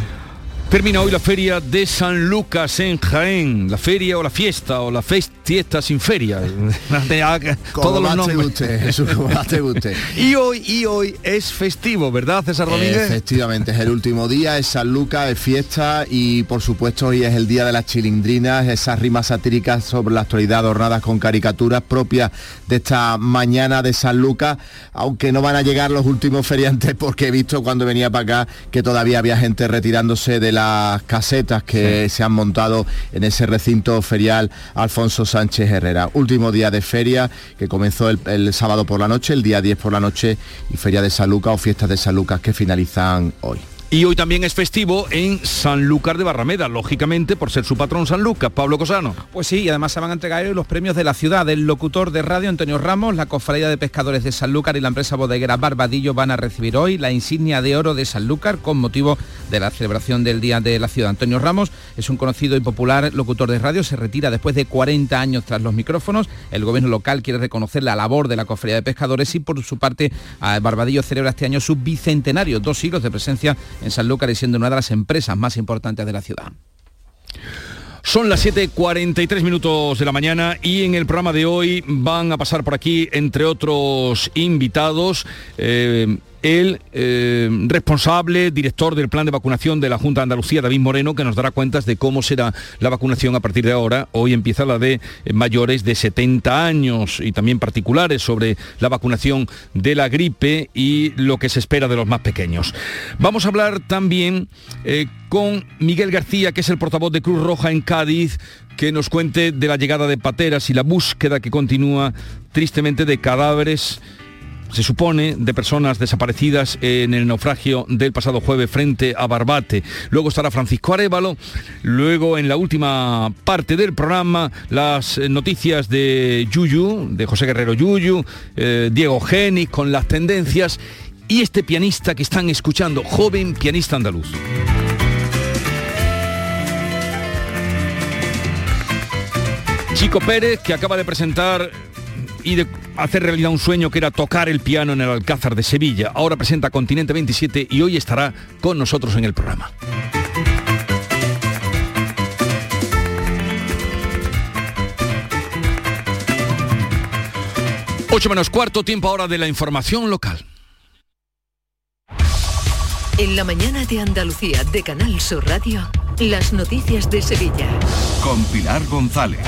Termina hoy la feria de San Lucas en Jaén, la feria o la fiesta o la fiesta sin feria. Todos los nombres. y hoy y hoy es festivo, ¿verdad, César Rodríguez? Efectivamente, es el último día, es San Lucas, es fiesta y por supuesto hoy es el día de las chilindrinas, esas rimas satíricas sobre la actualidad adornadas con caricaturas propias de esta mañana de San Lucas, aunque no van a llegar los últimos feriantes porque he visto cuando venía para acá que todavía había gente retirándose de la casetas que se han montado en ese recinto ferial Alfonso Sánchez Herrera. Último día de feria que comenzó el, el sábado por la noche, el día 10 por la noche y feria de San Lucas o fiestas de San Lucas que finalizan hoy. Y hoy también es festivo en Sanlúcar de Barrameda, lógicamente por ser su patrón San Lucas, Pablo Cosano. Pues sí, y además se van a entregar hoy los premios de la ciudad. El locutor de radio Antonio Ramos, la Cofradía de Pescadores de Sanlúcar y la empresa bodeguera Barbadillo van a recibir hoy la insignia de oro de Sanlúcar con motivo de la celebración del Día de la Ciudad. Antonio Ramos es un conocido y popular locutor de radio, se retira después de 40 años tras los micrófonos. El gobierno local quiere reconocer la labor de la Cofradía de Pescadores y por su parte Barbadillo celebra este año su bicentenario, dos siglos de presencia en Sanlúcar y siendo una de las empresas más importantes de la ciudad. Son las 7.43 minutos de la mañana y en el programa de hoy van a pasar por aquí, entre otros invitados, eh, el eh, responsable, director del plan de vacunación de la Junta de Andalucía, David Moreno, que nos dará cuentas de cómo será la vacunación a partir de ahora. Hoy empieza la de eh, mayores de 70 años y también particulares sobre la vacunación de la gripe y lo que se espera de los más pequeños. Vamos a hablar también eh, con Miguel García, que es el portavoz de Cruz Roja en Cádiz, que nos cuente de la llegada de pateras y la búsqueda que continúa tristemente de cadáveres se supone, de personas desaparecidas en el naufragio del pasado jueves frente a Barbate. Luego estará Francisco Arevalo, luego en la última parte del programa las noticias de Yuyu, de José Guerrero Yuyu, eh, Diego Genis con las tendencias y este pianista que están escuchando, joven pianista andaluz. Chico Pérez, que acaba de presentar y de hacer realidad un sueño que era tocar el piano en el Alcázar de Sevilla. Ahora presenta Continente 27 y hoy estará con nosotros en el programa. 8 menos cuarto, tiempo ahora de la información local. En la mañana de Andalucía de Canal Sur Radio, las noticias de Sevilla. Con Pilar González.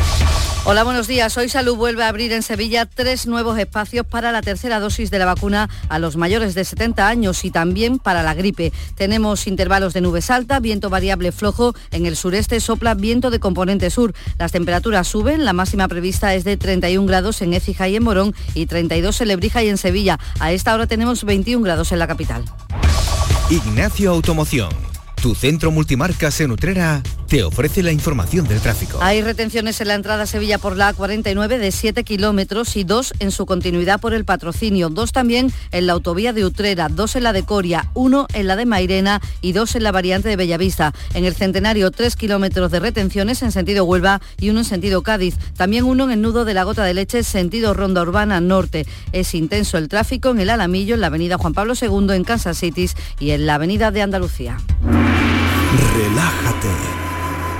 Hola, buenos días. Hoy Salud vuelve a abrir en Sevilla tres nuevos espacios para la tercera dosis de la vacuna a los mayores de 70 años y también para la gripe. Tenemos intervalos de nubes alta, viento variable flojo. En el sureste sopla viento de componente sur. Las temperaturas suben. La máxima prevista es de 31 grados en Écija y en Morón y 32 en Lebrija y en Sevilla. A esta hora tenemos 21 grados en la capital. Ignacio Automoción tu centro multimarcas en Utrera te ofrece la información del tráfico. Hay retenciones en la entrada a Sevilla por la A49 de 7 kilómetros y dos en su continuidad por el patrocinio, dos también en la autovía de Utrera, dos en la de Coria, uno en la de Mairena y dos en la variante de Bellavista. En el Centenario, tres kilómetros de retenciones en sentido Huelva y uno en sentido Cádiz. También uno en el nudo de la Gota de Leche, sentido Ronda Urbana Norte. Es intenso el tráfico en el Alamillo, en la avenida Juan Pablo II, en Kansas City y en la avenida de Andalucía. Relájate,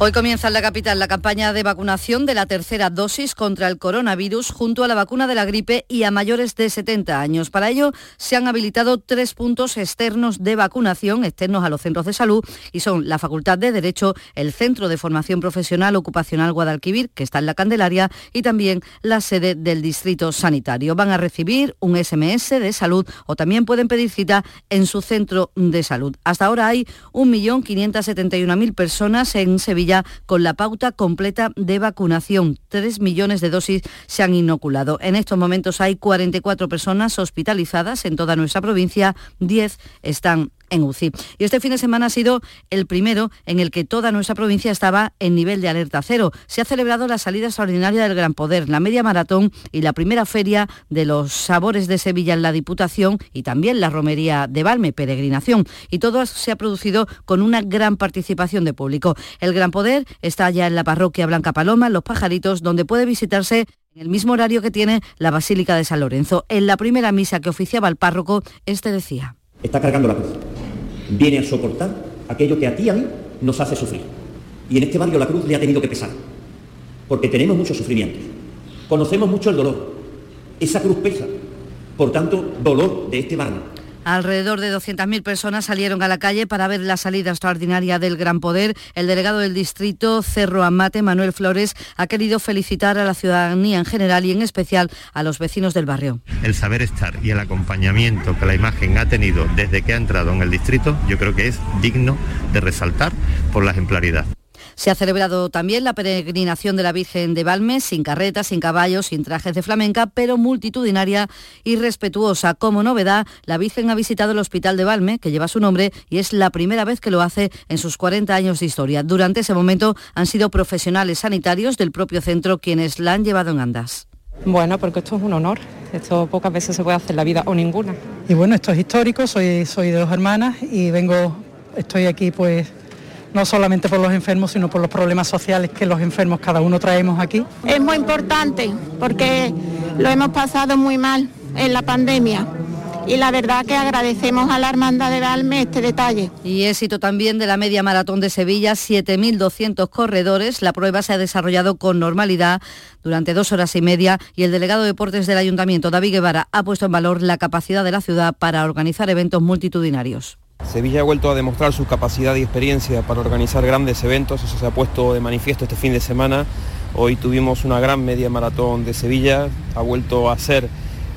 Hoy comienza en la capital la campaña de vacunación de la tercera dosis contra el coronavirus junto a la vacuna de la gripe y a mayores de 70 años. Para ello se han habilitado tres puntos externos de vacunación, externos a los centros de salud, y son la Facultad de Derecho, el Centro de Formación Profesional Ocupacional Guadalquivir, que está en la Candelaria, y también la sede del Distrito Sanitario. Van a recibir un SMS de salud o también pueden pedir cita en su centro de salud. Hasta ahora hay 1.571.000 personas en Sevilla con la pauta completa de vacunación. Tres millones de dosis se han inoculado. En estos momentos hay 44 personas hospitalizadas en toda nuestra provincia, 10 están en UCI. Y este fin de semana ha sido el primero en el que toda nuestra provincia estaba en nivel de alerta cero. Se ha celebrado la salida extraordinaria del Gran Poder, la media maratón y la primera feria de los sabores de Sevilla en la Diputación y también la romería de Valme, peregrinación. Y todo se ha producido con una gran participación de público. El Gran Poder está ya en la parroquia Blanca Paloma, en Los Pajaritos, donde puede visitarse en el mismo horario que tiene la Basílica de San Lorenzo. En la primera misa que oficiaba el párroco, este decía. Está cargando la cruz viene a soportar aquello que a ti a mí nos hace sufrir. Y en este barrio la cruz le ha tenido que pesar, porque tenemos muchos sufrimientos, conocemos mucho el dolor, esa cruz pesa, por tanto, dolor de este barrio Alrededor de 200.000 personas salieron a la calle para ver la salida extraordinaria del Gran Poder. El delegado del distrito Cerro Amate, Manuel Flores, ha querido felicitar a la ciudadanía en general y en especial a los vecinos del barrio. El saber estar y el acompañamiento que la imagen ha tenido desde que ha entrado en el distrito, yo creo que es digno de resaltar por la ejemplaridad. Se ha celebrado también la peregrinación de la Virgen de Balmes, sin carretas, sin caballos, sin trajes de flamenca, pero multitudinaria y respetuosa. Como novedad, la Virgen ha visitado el Hospital de Balme, que lleva su nombre, y es la primera vez que lo hace en sus 40 años de historia. Durante ese momento han sido profesionales sanitarios del propio centro quienes la han llevado en andas. Bueno, porque esto es un honor. Esto pocas veces se puede hacer en la vida o ninguna. Y bueno, esto es histórico, soy, soy de dos hermanas y vengo, estoy aquí pues no solamente por los enfermos, sino por los problemas sociales que los enfermos cada uno traemos aquí. Es muy importante porque lo hemos pasado muy mal en la pandemia y la verdad que agradecemos a la Hermandad de Valme este detalle. Y éxito también de la media maratón de Sevilla, 7.200 corredores. La prueba se ha desarrollado con normalidad durante dos horas y media y el delegado de deportes del Ayuntamiento, David Guevara, ha puesto en valor la capacidad de la ciudad para organizar eventos multitudinarios. Sevilla ha vuelto a demostrar su capacidad y experiencia para organizar grandes eventos, eso se ha puesto de manifiesto este fin de semana. Hoy tuvimos una gran media maratón de Sevilla, ha vuelto a ser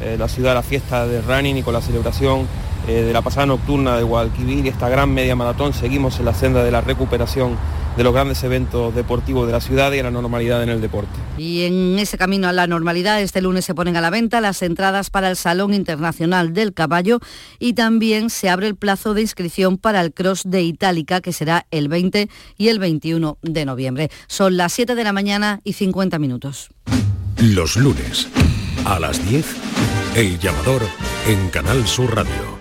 eh, la ciudad la fiesta de running y con la celebración eh, de la pasada nocturna de Guadalquivir y esta gran media maratón seguimos en la senda de la recuperación de los grandes eventos deportivos de la ciudad y a la normalidad en el deporte. Y en ese camino a la normalidad, este lunes se ponen a la venta las entradas para el Salón Internacional del Caballo y también se abre el plazo de inscripción para el Cross de Itálica, que será el 20 y el 21 de noviembre. Son las 7 de la mañana y 50 minutos. Los lunes a las 10, El Llamador en Canal Sur Radio.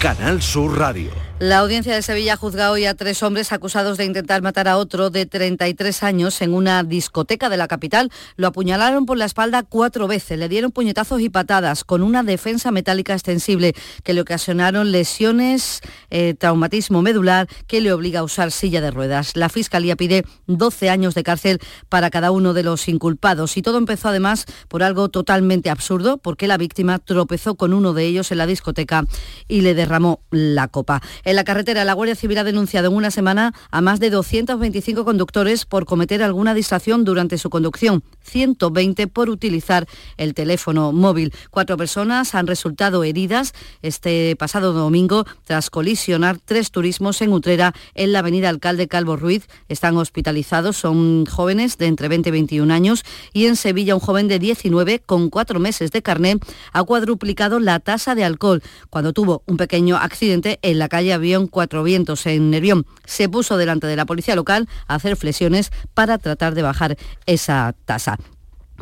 Canal Sur Radio. La audiencia de Sevilla ha juzgado hoy a tres hombres acusados de intentar matar a otro de 33 años en una discoteca de la capital. Lo apuñalaron por la espalda cuatro veces, le dieron puñetazos y patadas con una defensa metálica extensible que le ocasionaron lesiones, eh, traumatismo medular que le obliga a usar silla de ruedas. La Fiscalía pide 12 años de cárcel para cada uno de los inculpados y todo empezó además por algo totalmente absurdo porque la víctima tropezó con uno de ellos en la discoteca y le derramó la copa. En la carretera, la Guardia Civil ha denunciado en una semana a más de 225 conductores por cometer alguna distracción durante su conducción, 120 por utilizar el teléfono móvil. Cuatro personas han resultado heridas este pasado domingo tras colisionar tres turismos en Utrera en la avenida Alcalde Calvo Ruiz. Están hospitalizados, son jóvenes de entre 20 y 21 años y en Sevilla un joven de 19 con cuatro meses de carnet ha cuadruplicado la tasa de alcohol cuando tuvo un pequeño accidente en la calle Avión Cuatro Vientos en Nervión. Se puso delante de la policía local a hacer flexiones para tratar de bajar esa tasa.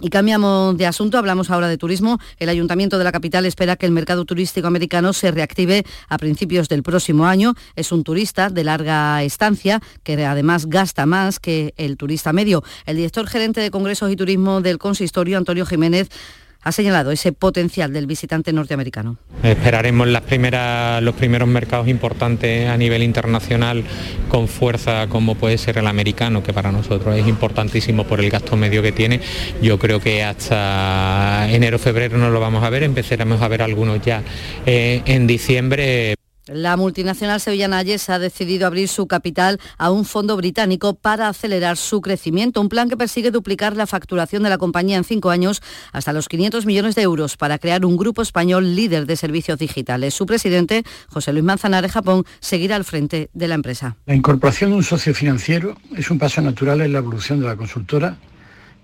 Y cambiamos de asunto, hablamos ahora de turismo. El Ayuntamiento de la capital espera que el mercado turístico americano se reactive a principios del próximo año. Es un turista de larga estancia que además gasta más que el turista medio. El director gerente de Congresos y Turismo del Consistorio, Antonio Jiménez, ha señalado ese potencial del visitante norteamericano. Esperaremos las primeras, los primeros mercados importantes a nivel internacional con fuerza como puede ser el americano, que para nosotros es importantísimo por el gasto medio que tiene. Yo creo que hasta enero-febrero no lo vamos a ver, empezaremos a ver algunos ya eh, en diciembre. La multinacional sevillana Yes ha decidido abrir su capital a un fondo británico para acelerar su crecimiento, un plan que persigue duplicar la facturación de la compañía en cinco años hasta los 500 millones de euros para crear un grupo español líder de servicios digitales. Su presidente, José Luis Manzanares Japón, seguirá al frente de la empresa. La incorporación de un socio financiero es un paso natural en la evolución de la consultora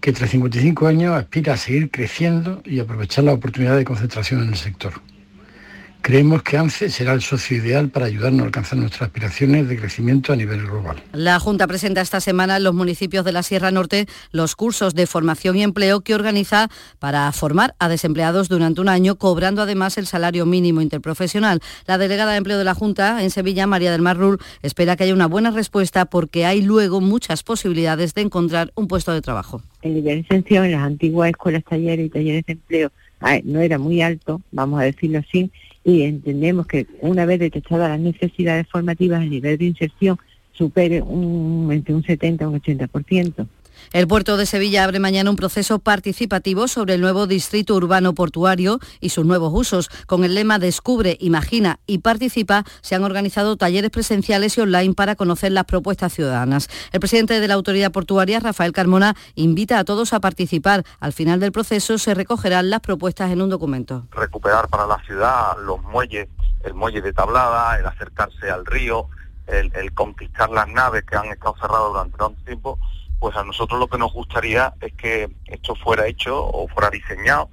que tras 55 años aspira a seguir creciendo y aprovechar la oportunidad de concentración en el sector. Creemos que ANCE será el socio ideal para ayudarnos a alcanzar nuestras aspiraciones de crecimiento a nivel global. La Junta presenta esta semana en los municipios de la Sierra Norte los cursos de formación y empleo que organiza para formar a desempleados durante un año, cobrando además el salario mínimo interprofesional. La delegada de empleo de la Junta en Sevilla, María del Mar Rul, espera que haya una buena respuesta porque hay luego muchas posibilidades de encontrar un puesto de trabajo. El nivel de exención en las antiguas escuelas, talleres y talleres de empleo no era muy alto, vamos a decirlo así, y entendemos que una vez detectadas las necesidades formativas a nivel de inserción supere un, entre un 70 y un 80%. El puerto de Sevilla abre mañana un proceso participativo sobre el nuevo distrito urbano portuario y sus nuevos usos. Con el lema Descubre, Imagina y Participa se han organizado talleres presenciales y online para conocer las propuestas ciudadanas. El presidente de la autoridad portuaria, Rafael Carmona, invita a todos a participar. Al final del proceso se recogerán las propuestas en un documento. Recuperar para la ciudad los muelles, el muelle de Tablada, el acercarse al río, el, el conquistar las naves que han estado cerradas durante tanto tiempo pues a nosotros lo que nos gustaría es que esto fuera hecho o fuera diseñado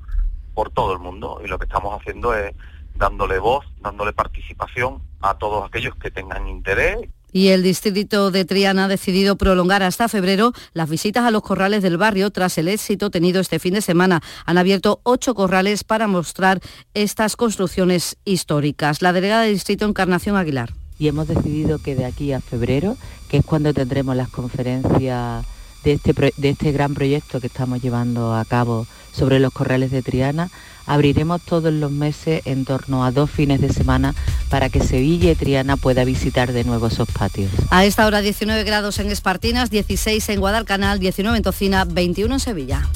por todo el mundo y lo que estamos haciendo es dándole voz, dándole participación a todos aquellos que tengan interés. Y el distrito de Triana ha decidido prolongar hasta febrero las visitas a los corrales del barrio tras el éxito tenido este fin de semana. Han abierto ocho corrales para mostrar estas construcciones históricas. La delegada del distrito Encarnación Aguilar. Y hemos decidido que de aquí a febrero, que es cuando tendremos las conferencias de este, de este gran proyecto que estamos llevando a cabo sobre los corrales de Triana. Abriremos todos los meses en torno a dos fines de semana para que Sevilla y Triana pueda visitar de nuevo esos patios. A esta hora 19 grados en Espartinas, 16 en Guadalcanal, 19 en Tocina, 21 en Sevilla.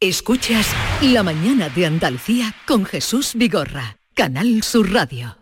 Escuchas La mañana de Andalucía con Jesús Vigorra, Canal Sur Radio.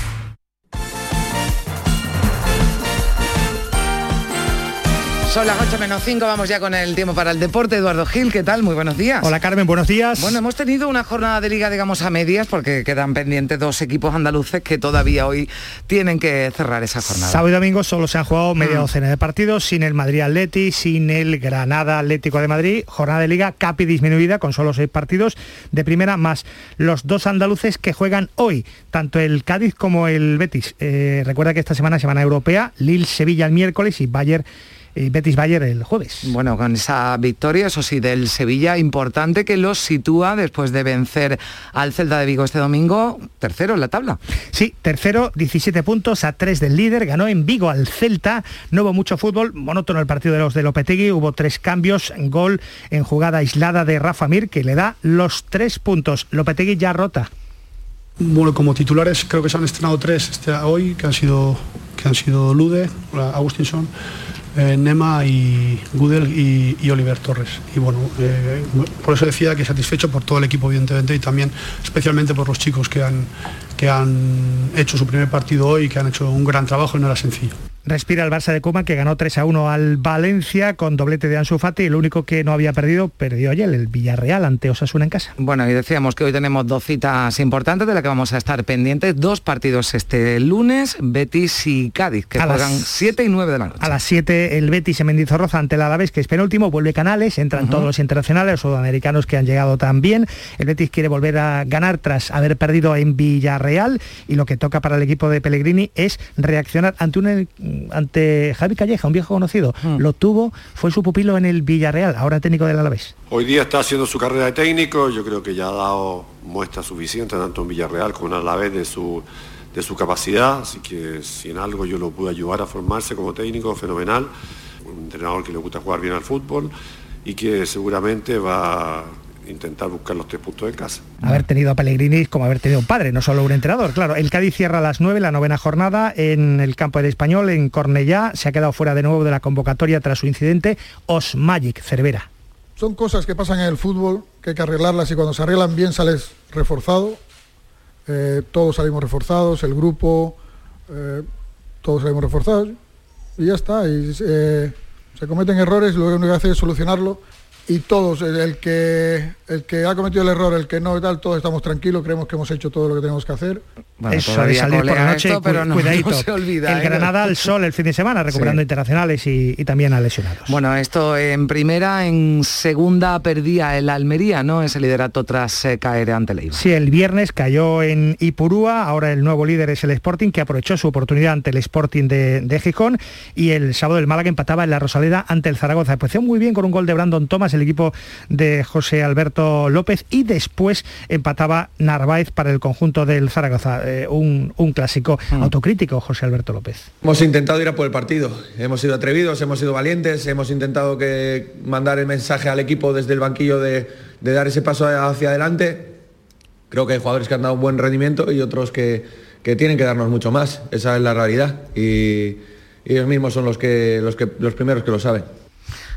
Son las 8 menos 5, vamos ya con el tiempo para el deporte. Eduardo Gil, ¿qué tal? Muy buenos días. Hola Carmen, buenos días. Bueno, hemos tenido una jornada de liga, digamos, a medias, porque quedan pendientes dos equipos andaluces que todavía hoy tienen que cerrar esa jornada. Sábado y domingo solo se han jugado media mm. docena de partidos, sin el Madrid Atleti, sin el Granada Atlético de Madrid. Jornada de liga capi disminuida con solo seis partidos de primera, más los dos andaluces que juegan hoy, tanto el Cádiz como el Betis. Eh, recuerda que esta semana es semana europea, Lille Sevilla el miércoles y Bayern y Betis Bayer el jueves. Bueno, con esa victoria, eso sí, del Sevilla, importante que los sitúa después de vencer al Celta de Vigo este domingo, tercero en la tabla. Sí, tercero, 17 puntos a 3 del líder, ganó en Vigo al Celta, no hubo mucho fútbol, monótono el partido de los de Lopetegui, hubo tres cambios, gol en jugada aislada de Rafa Mir, que le da los tres puntos. Lopetegui ya rota. Bueno, como titulares creo que se han estrenado tres este, hoy, que han sido, que han sido Lude, Agustinson, eh, Nema y Gudel y, Oliver Torres. Y bueno, eh, por eso decía que satisfecho por todo el equipo, evidentemente, y también especialmente por los chicos que han, que han hecho su primer partido hoy y que han hecho un gran trabajo y no era sencillo. Respira el Barça de Coma que ganó 3 a 1 al Valencia con doblete de Ansu Fati. El único que no había perdido, perdió ayer el Villarreal ante Osasuna en casa. Bueno, y decíamos que hoy tenemos dos citas importantes de las que vamos a estar pendientes. Dos partidos este lunes, Betis y Cádiz, que juegan 7 y 9 de la noche. A las 7 el Betis en Mendizorroza ante el Alavés, que es penúltimo, vuelve Canales, entran todos los internacionales, los sudamericanos que han llegado también. El Betis quiere volver a ganar tras haber perdido en Villarreal y lo que toca para el equipo de Pellegrini es reaccionar ante un ante Javi Calleja, un viejo conocido. Hmm. Lo tuvo, fue su pupilo en el Villarreal, ahora técnico del Alavés. Hoy día está haciendo su carrera de técnico, yo creo que ya ha dado muestra suficiente tanto en Villarreal como en Alavés de su, de su capacidad, así que si en algo yo lo pude ayudar a formarse como técnico, fenomenal. Un entrenador que le gusta jugar bien al fútbol y que seguramente va intentar buscar los tres puntos de casa. Haber tenido a Pellegrini como haber tenido un padre, no solo un entrenador. Claro, el Cádiz cierra a las 9, la novena jornada en el campo del Español, en Cornellá. Se ha quedado fuera de nuevo de la convocatoria tras su incidente. Osmagic, Cervera. Son cosas que pasan en el fútbol, que hay que arreglarlas y cuando se arreglan bien sales reforzado. Eh, todos salimos reforzados, el grupo, eh, todos salimos reforzados y ya está. Y, eh, se cometen errores, lo único que hace es solucionarlo y todos, el que, el que ha cometido el error, el que no y tal, todos estamos tranquilos, creemos que hemos hecho todo lo que tenemos que hacer. Eso de salir por la noche, pero no, cuidadito. se olvida, el ¿eh? Granada al sol el fin de semana, recuperando internacionales y, también a lesionados. Bueno, esto en primera, en segunda perdía el Almería, ¿no? Ese liderato tras eh, caer ante el Sí, el viernes cayó en Ipurúa, ahora el nuevo líder es el Sporting, que aprovechó su oportunidad ante el Sporting de, Gijón, y el sábado el Málaga empataba en la Rosaleda ante el Zaragoza. Empezó muy bien con un gol de Brandon Thomas, el el equipo de José Alberto López y después empataba Narváez para el conjunto del Zaragoza, eh, un, clásico mm. autocrítico, José Alberto López. Hemos intentado ir a por el partido, hemos sido atrevidos, hemos sido valientes, hemos intentado que mandar el mensaje al equipo desde el banquillo de, dar ese paso hacia adelante. Creo que hay jugadores que han dado un buen rendimiento y otros que, que tienen que darnos mucho más, esa es la realidad. Y, y ellos mismos son los, que, los, que, los primeros que lo saben.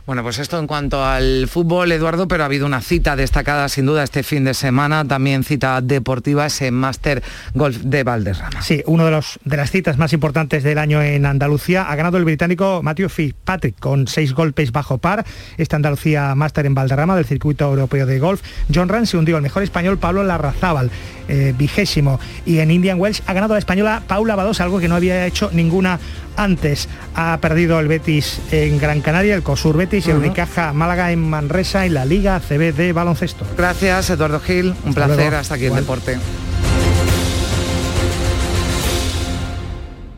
Bueno, pues esto en cuanto al fútbol, Eduardo, pero ha habido una cita destacada sin duda este fin de semana, también cita deportiva, ese Master Golf de Valderrama. Sí, uno de, de las citas más importantes del año en Andalucía. Ha ganado el británico Matthew Fitzpatrick con seis golpes bajo par. Esta Andalucía Master en Valderrama del circuito europeo de golf. John Ran se hundió el mejor español Pablo Larrazábal, eh, vigésimo. Y en Indian Wells ha ganado la española Paula Badosa, algo que no había hecho ninguna antes. Ha perdido el Betis en Gran Canaria, el COSUR Betis y el Unicaja Málaga en Manresa en la Liga CB de baloncesto. Gracias, Eduardo Gil. Un placer. Hasta aquí el deporte.